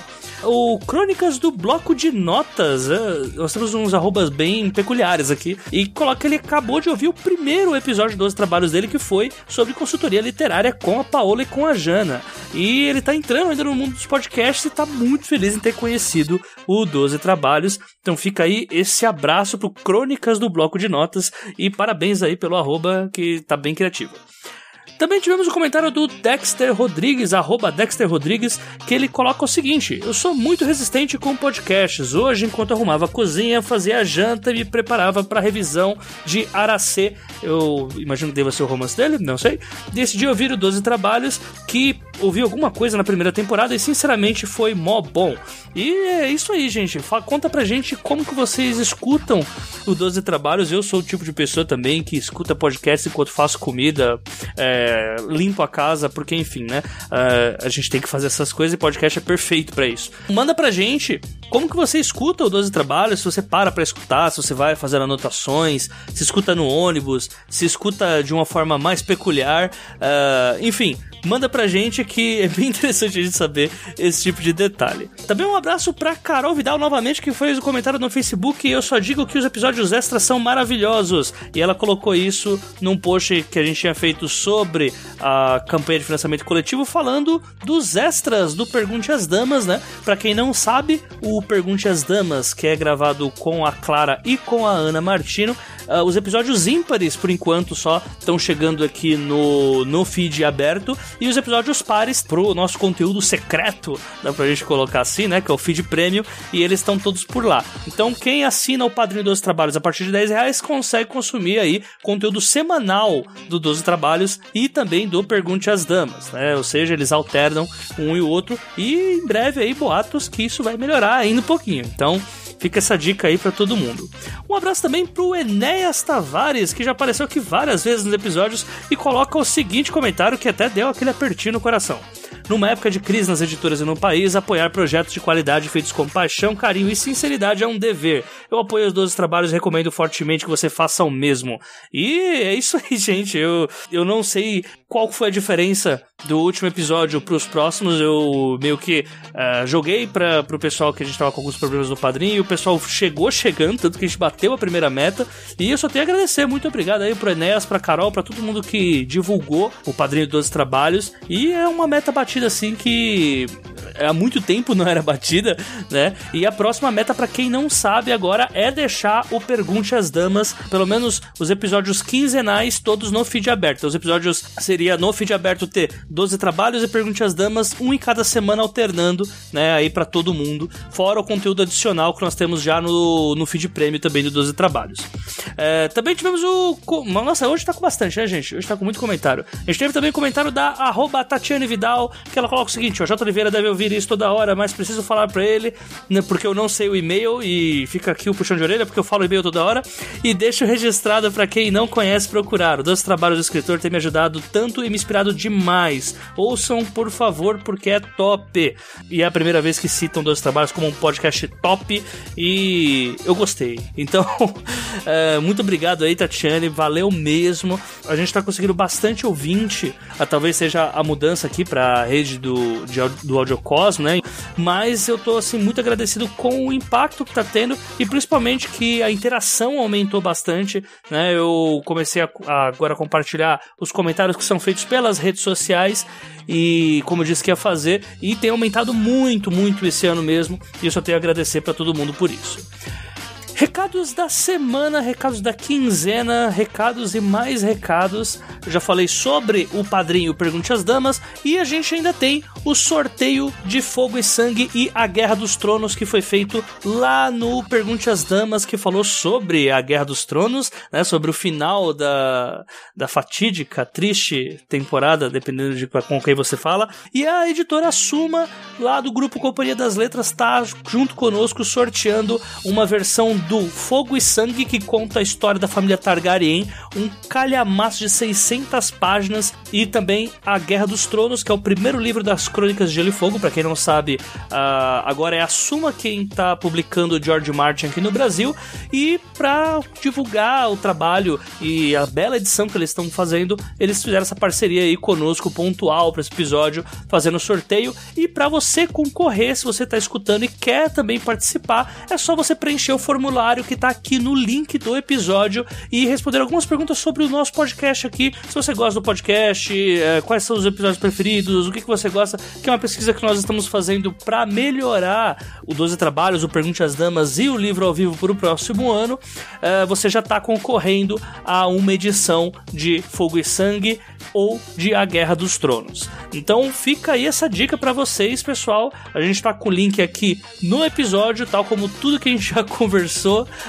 o Crônicas do Bloco de Notas. É, nós temos uns arrobas bem peculiares aqui. E coloca que ele acabou de ouvir o primeiro episódio dos trabalhos dele, que foi sobre consultoria literária com a Paola e com a Jana. E ele tá entrando ainda no mundo dos podcasts e tá muito feliz em ter conhecido o 12 Trabalhos. Então fica aí esse abraço pro Crônicas do Bloco de Notas e parabéns aí pelo arroba que tá bem criativo. Também tivemos o um comentário do Dexter Rodrigues, arroba Dexter Rodrigues, que ele coloca o seguinte: Eu sou muito resistente com podcasts. Hoje, enquanto arrumava a cozinha, fazia a janta e me preparava para a revisão de Aracê. Eu imagino que deva ser o romance dele, não sei. Decidi ouvir o 12 Trabalhos, que ouvi alguma coisa na primeira temporada e sinceramente foi mó bom. E é isso aí, gente. Conta pra gente como que vocês escutam o 12 Trabalhos. Eu sou o tipo de pessoa também que escuta podcast enquanto faço comida. É, limpo a casa, porque enfim, né? Uh, a gente tem que fazer essas coisas e podcast é perfeito para isso. Manda pra gente como que você escuta o 12 Trabalhos, se você para pra escutar, se você vai fazer anotações, se escuta no ônibus, se escuta de uma forma mais peculiar, uh, enfim manda pra gente que é bem interessante a gente saber esse tipo de detalhe. Também um abraço pra Carol Vidal novamente, que fez o um comentário no Facebook. Eu só digo que os episódios extras são maravilhosos. E ela colocou isso num post que a gente tinha feito sobre a campanha de financiamento coletivo, falando dos extras do Pergunte às Damas, né? Pra quem não sabe, o Pergunte às Damas, que é gravado com a Clara e com a Ana Martino, uh, os episódios ímpares, por enquanto, só estão chegando aqui no, no feed aberto e os episódios pares pro nosso conteúdo secreto, dá pra gente colocar assim, né? Que é o feed prêmio, e eles estão todos por lá. Então, quem assina o Padrinho dos Trabalhos a partir de 10 reais consegue consumir aí conteúdo semanal do 12 Trabalhos e também do Pergunte às Damas, né? Ou seja, eles alternam um e o outro, e em breve aí boatos que isso vai melhorar ainda um pouquinho. Então, Fica essa dica aí para todo mundo. Um abraço também pro Enéas Tavares, que já apareceu aqui várias vezes nos episódios e coloca o seguinte comentário que até deu aquele apertinho no coração. Numa época de crise nas editoras e no país, apoiar projetos de qualidade feitos com paixão, carinho e sinceridade é um dever. Eu apoio os 12 trabalhos e recomendo fortemente que você faça o mesmo. E é isso aí, gente. Eu, eu não sei qual foi a diferença do último episódio pros próximos. Eu meio que uh, joguei para pro pessoal que a gente tava com alguns problemas no padrinho. E o pessoal chegou chegando, tanto que a gente bateu a primeira meta. E eu só tenho a agradecer. Muito obrigado aí pro Enéas, pra Carol, pra todo mundo que divulgou o padrinho 12 trabalhos. E é uma meta batida assim que há muito tempo não era batida, né? E a próxima meta, para quem não sabe agora, é deixar o Pergunte às Damas, pelo menos os episódios quinzenais, todos no feed aberto. Os episódios seria no feed aberto ter 12 trabalhos e Pergunte às Damas, um em cada semana alternando, né? Aí para todo mundo. Fora o conteúdo adicional que nós temos já no, no feed prêmio também do 12 trabalhos. É, também tivemos o. Nossa, hoje tá com bastante, né, gente? Hoje tá com muito comentário. A gente teve também o comentário da arroba Tatiane Vidal, que ela coloca o seguinte: o J. Oliveira deve ouvir isso toda hora, mas preciso falar para ele, né, porque eu não sei o e-mail e fica aqui o puxão de orelha, porque eu falo e-mail toda hora. E deixo registrado para quem não conhece procurar. O Dois Trabalhos do Escritor tem me ajudado tanto e me inspirado demais. Ouçam, por favor, porque é top. E é a primeira vez que citam Dois Trabalhos como um podcast top e eu gostei. Então, é, muito obrigado aí, Tatiane. Valeu mesmo. A gente tá conseguindo bastante ouvinte. Ah, talvez seja a mudança aqui pra rede do, de, do Audiocosmo, né? Mas eu tô, assim, muito agradecido com o impacto que tá tendo e principalmente que a interação aumentou bastante, né? Eu comecei a, a agora compartilhar os comentários que são feitos pelas redes sociais e como eu disse que ia fazer e tem aumentado muito, muito esse ano mesmo e eu só tenho a agradecer para todo mundo por isso. Recados da semana, recados da quinzena, recados e mais recados. Eu já falei sobre o padrinho Pergunte às Damas e a gente ainda tem o sorteio de Fogo e Sangue e a Guerra dos Tronos que foi feito lá no Pergunte às Damas, que falou sobre a Guerra dos Tronos, né, sobre o final da, da fatídica, triste temporada, dependendo de com quem você fala. E a editora Suma, lá do grupo Companhia das Letras, está junto conosco sorteando uma versão do Fogo e Sangue, que conta a história da família Targaryen, um calhamaço de 600 páginas, e também A Guerra dos Tronos, que é o primeiro livro das Crônicas de Gelo e Fogo. Para quem não sabe, uh, agora é a Suma quem está publicando o George Martin aqui no Brasil. E para divulgar o trabalho e a bela edição que eles estão fazendo, eles fizeram essa parceria aí conosco, pontual para esse episódio, fazendo sorteio. E para você concorrer, se você está escutando e quer também participar, é só você preencher o formulário formulário que tá aqui no link do episódio e responder algumas perguntas sobre o nosso podcast aqui. Se você gosta do podcast, é, quais são os episódios preferidos, o que, que você gosta, que é uma pesquisa que nós estamos fazendo para melhorar o 12 Trabalhos, o Pergunte às Damas e o livro ao vivo para o próximo ano. É, você já está concorrendo a uma edição de Fogo e Sangue ou de A Guerra dos Tronos. Então fica aí essa dica para vocês, pessoal. A gente está com o link aqui no episódio, tal como tudo que a gente já conversou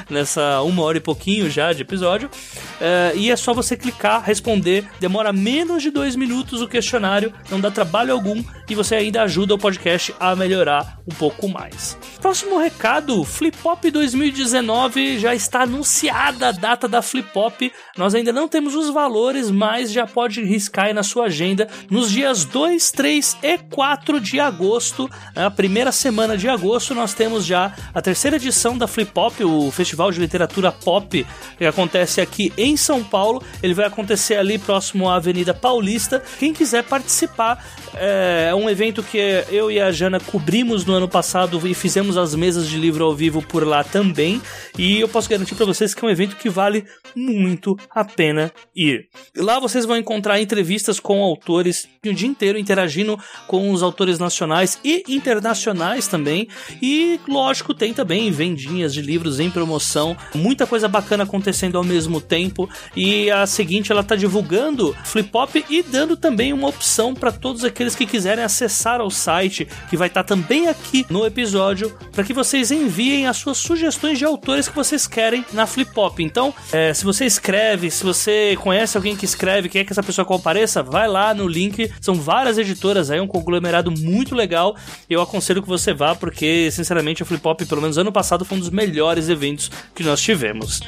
nessa uma hora e pouquinho já de episódio. Uh, e é só você clicar, responder. Demora menos de dois minutos o questionário, não dá trabalho algum e você ainda ajuda o podcast a melhorar um pouco mais. Próximo recado: Flip Pop 2019 já está anunciada a data da Flip Pop. Nós ainda não temos os valores, mas já pode riscar aí na sua agenda nos dias 2, 3 e 4 de agosto. A primeira semana de agosto nós temos já a terceira edição da Flip O Festival de Literatura Pop, que acontece aqui em São Paulo. Ele vai acontecer ali próximo à Avenida Paulista. Quem quiser participar, é, é um evento que eu e a Jana cobrimos no ano passado e fizemos as mesas de livro ao vivo por lá também. E eu posso garantir para vocês que é um evento que vale muito a pena ir. Lá vocês vão encontrar entrevistas com autores o dia inteiro interagindo com os autores nacionais e internacionais também. E lógico, tem também vendinhas de livros em promoção, muita coisa bacana acontecendo ao mesmo tempo. E a seguinte, ela tá divulgando Flip Pop e dando também uma opção para todos aqueles que quiserem acessar ao site, que vai estar também aqui no episódio, para que vocês enviem as suas sugestões de autores que vocês querem na Flip Pop. Então, é, se você escreve, se você conhece alguém que escreve, quer que essa pessoa compareça, vai lá no link. São várias editoras aí, um conglomerado muito legal. Eu aconselho que você vá, porque, sinceramente, a Flip Pop, pelo menos ano passado, foi um dos melhores eventos que nós tivemos.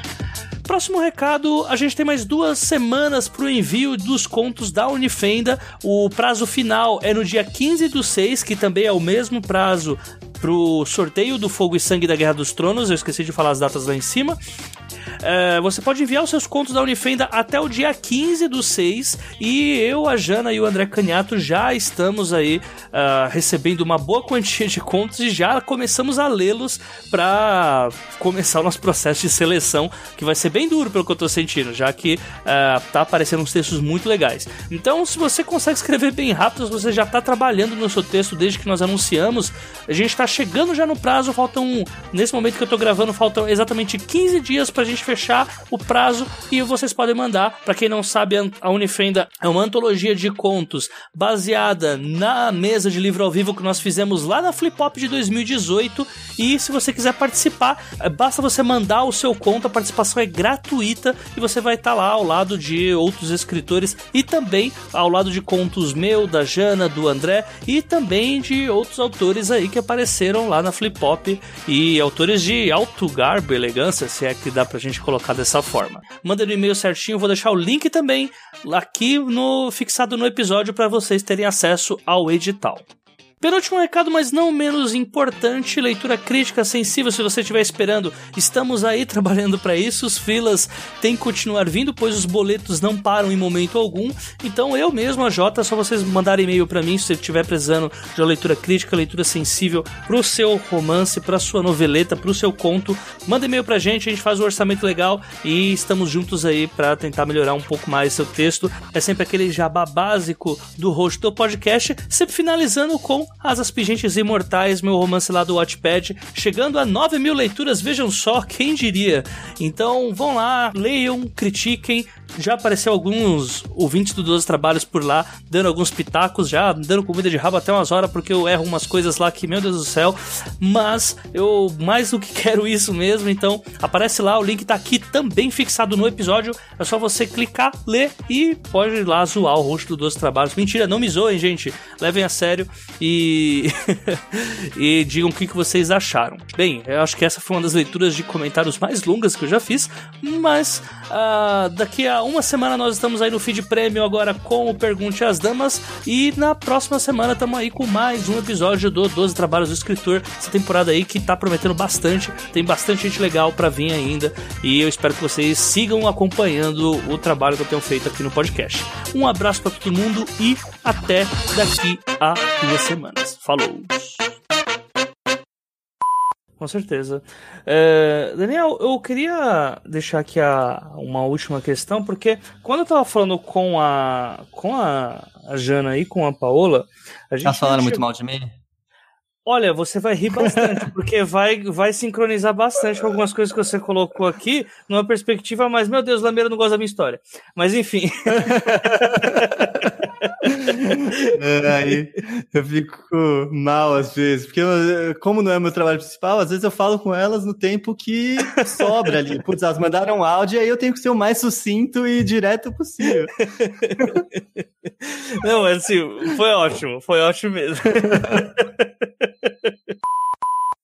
Próximo recado, a gente tem mais duas semanas para o envio dos contos da Unifenda. O prazo final é no dia 15 do 6, que também é o mesmo prazo pro sorteio do Fogo e Sangue da Guerra dos Tronos. Eu esqueci de falar as datas lá em cima. É, você pode enviar os seus contos da Unifenda até o dia 15 do 6 e eu, a Jana e o André Caniato já estamos aí uh, recebendo uma boa quantia de contos e já começamos a lê-los para começar o nosso processo de seleção, que vai ser bem duro pelo que eu tô sentindo, já que uh, tá aparecendo uns textos muito legais. Então, se você consegue escrever bem rápido, se você já tá trabalhando no seu texto desde que nós anunciamos, a gente tá chegando já no prazo, faltam, nesse momento que eu tô gravando, faltam exatamente 15 dias pra gente fechar o prazo e vocês podem mandar. Para quem não sabe, a Unifenda é uma antologia de contos baseada na mesa de livro ao vivo que nós fizemos lá na Flip Pop de 2018. E se você quiser participar, é, basta você mandar o seu conto, a participação é gratuita e você vai estar tá lá ao lado de outros escritores e também ao lado de contos meu, da Jana, do André e também de outros autores aí que apareceram lá na Flip Pop e autores de alto garbo, elegância, se é que dá pra gente colocar dessa forma. Manda no e-mail certinho, vou deixar o link também aqui no fixado no episódio para vocês terem acesso ao edital. Penúltimo recado, mas não menos importante, leitura crítica sensível. Se você estiver esperando, estamos aí trabalhando para isso. Os filas têm que continuar vindo, pois os boletos não param em momento algum. Então eu mesmo, a Jota, é só vocês mandarem e-mail para mim se você estiver precisando de uma leitura crítica, leitura sensível para o seu romance, para sua noveleta, para o seu conto. Manda e-mail pra gente, a gente faz um orçamento legal e estamos juntos aí para tentar melhorar um pouco mais seu texto. É sempre aquele jabá básico do host do podcast, sempre finalizando com Asas Pingentes Imortais, meu romance lá do Watchpad, chegando a 9 mil leituras, vejam só, quem diria. Então vão lá, leiam, critiquem, já apareceu alguns ouvintes do 12 Trabalhos por lá, dando alguns pitacos, já dando comida de rabo até umas horas, porque eu erro umas coisas lá que, meu Deus do céu. Mas eu mais do que quero isso mesmo, então aparece lá, o link tá aqui também fixado no episódio. É só você clicar, ler e pode ir lá zoar o rosto do 12 Trabalhos. Mentira, não me zoem, gente. Levem a sério e. e digam o que, vocês acharam. Bem, eu acho que essa foi uma das leituras de comentários mais longas que eu já fiz, mas uh, daqui a uma semana nós estamos aí no feed prêmio agora com o Pergunte às Damas. E na próxima semana estamos aí com mais um episódio do 12 Trabalhos do Escritor. Essa temporada aí que tá prometendo bastante. Tem bastante gente legal para vir ainda. E eu espero que vocês sigam acompanhando o trabalho que eu tenho feito aqui no podcast. Um abraço para todo mundo e até daqui a duas semanas. Falou! Com certeza. É, Daniel, eu queria deixar aqui a, uma última questão, porque quando eu tava falando com a com a, a Jana e com a Paola, a gente. Elas falaram muito mal de mim? Olha, você vai rir bastante, porque vai, vai sincronizar bastante com algumas coisas que você colocou aqui, numa perspectiva mais, meu Deus, Lameira não gosta da minha história. Mas enfim. É, aí eu fico mal às vezes, porque eu, como não é meu trabalho principal, às vezes eu falo com elas no tempo que sobra ali. Putz, elas mandaram áudio e aí eu tenho que ser o mais sucinto e direto possível. Não, mas assim, foi ótimo, foi ótimo mesmo.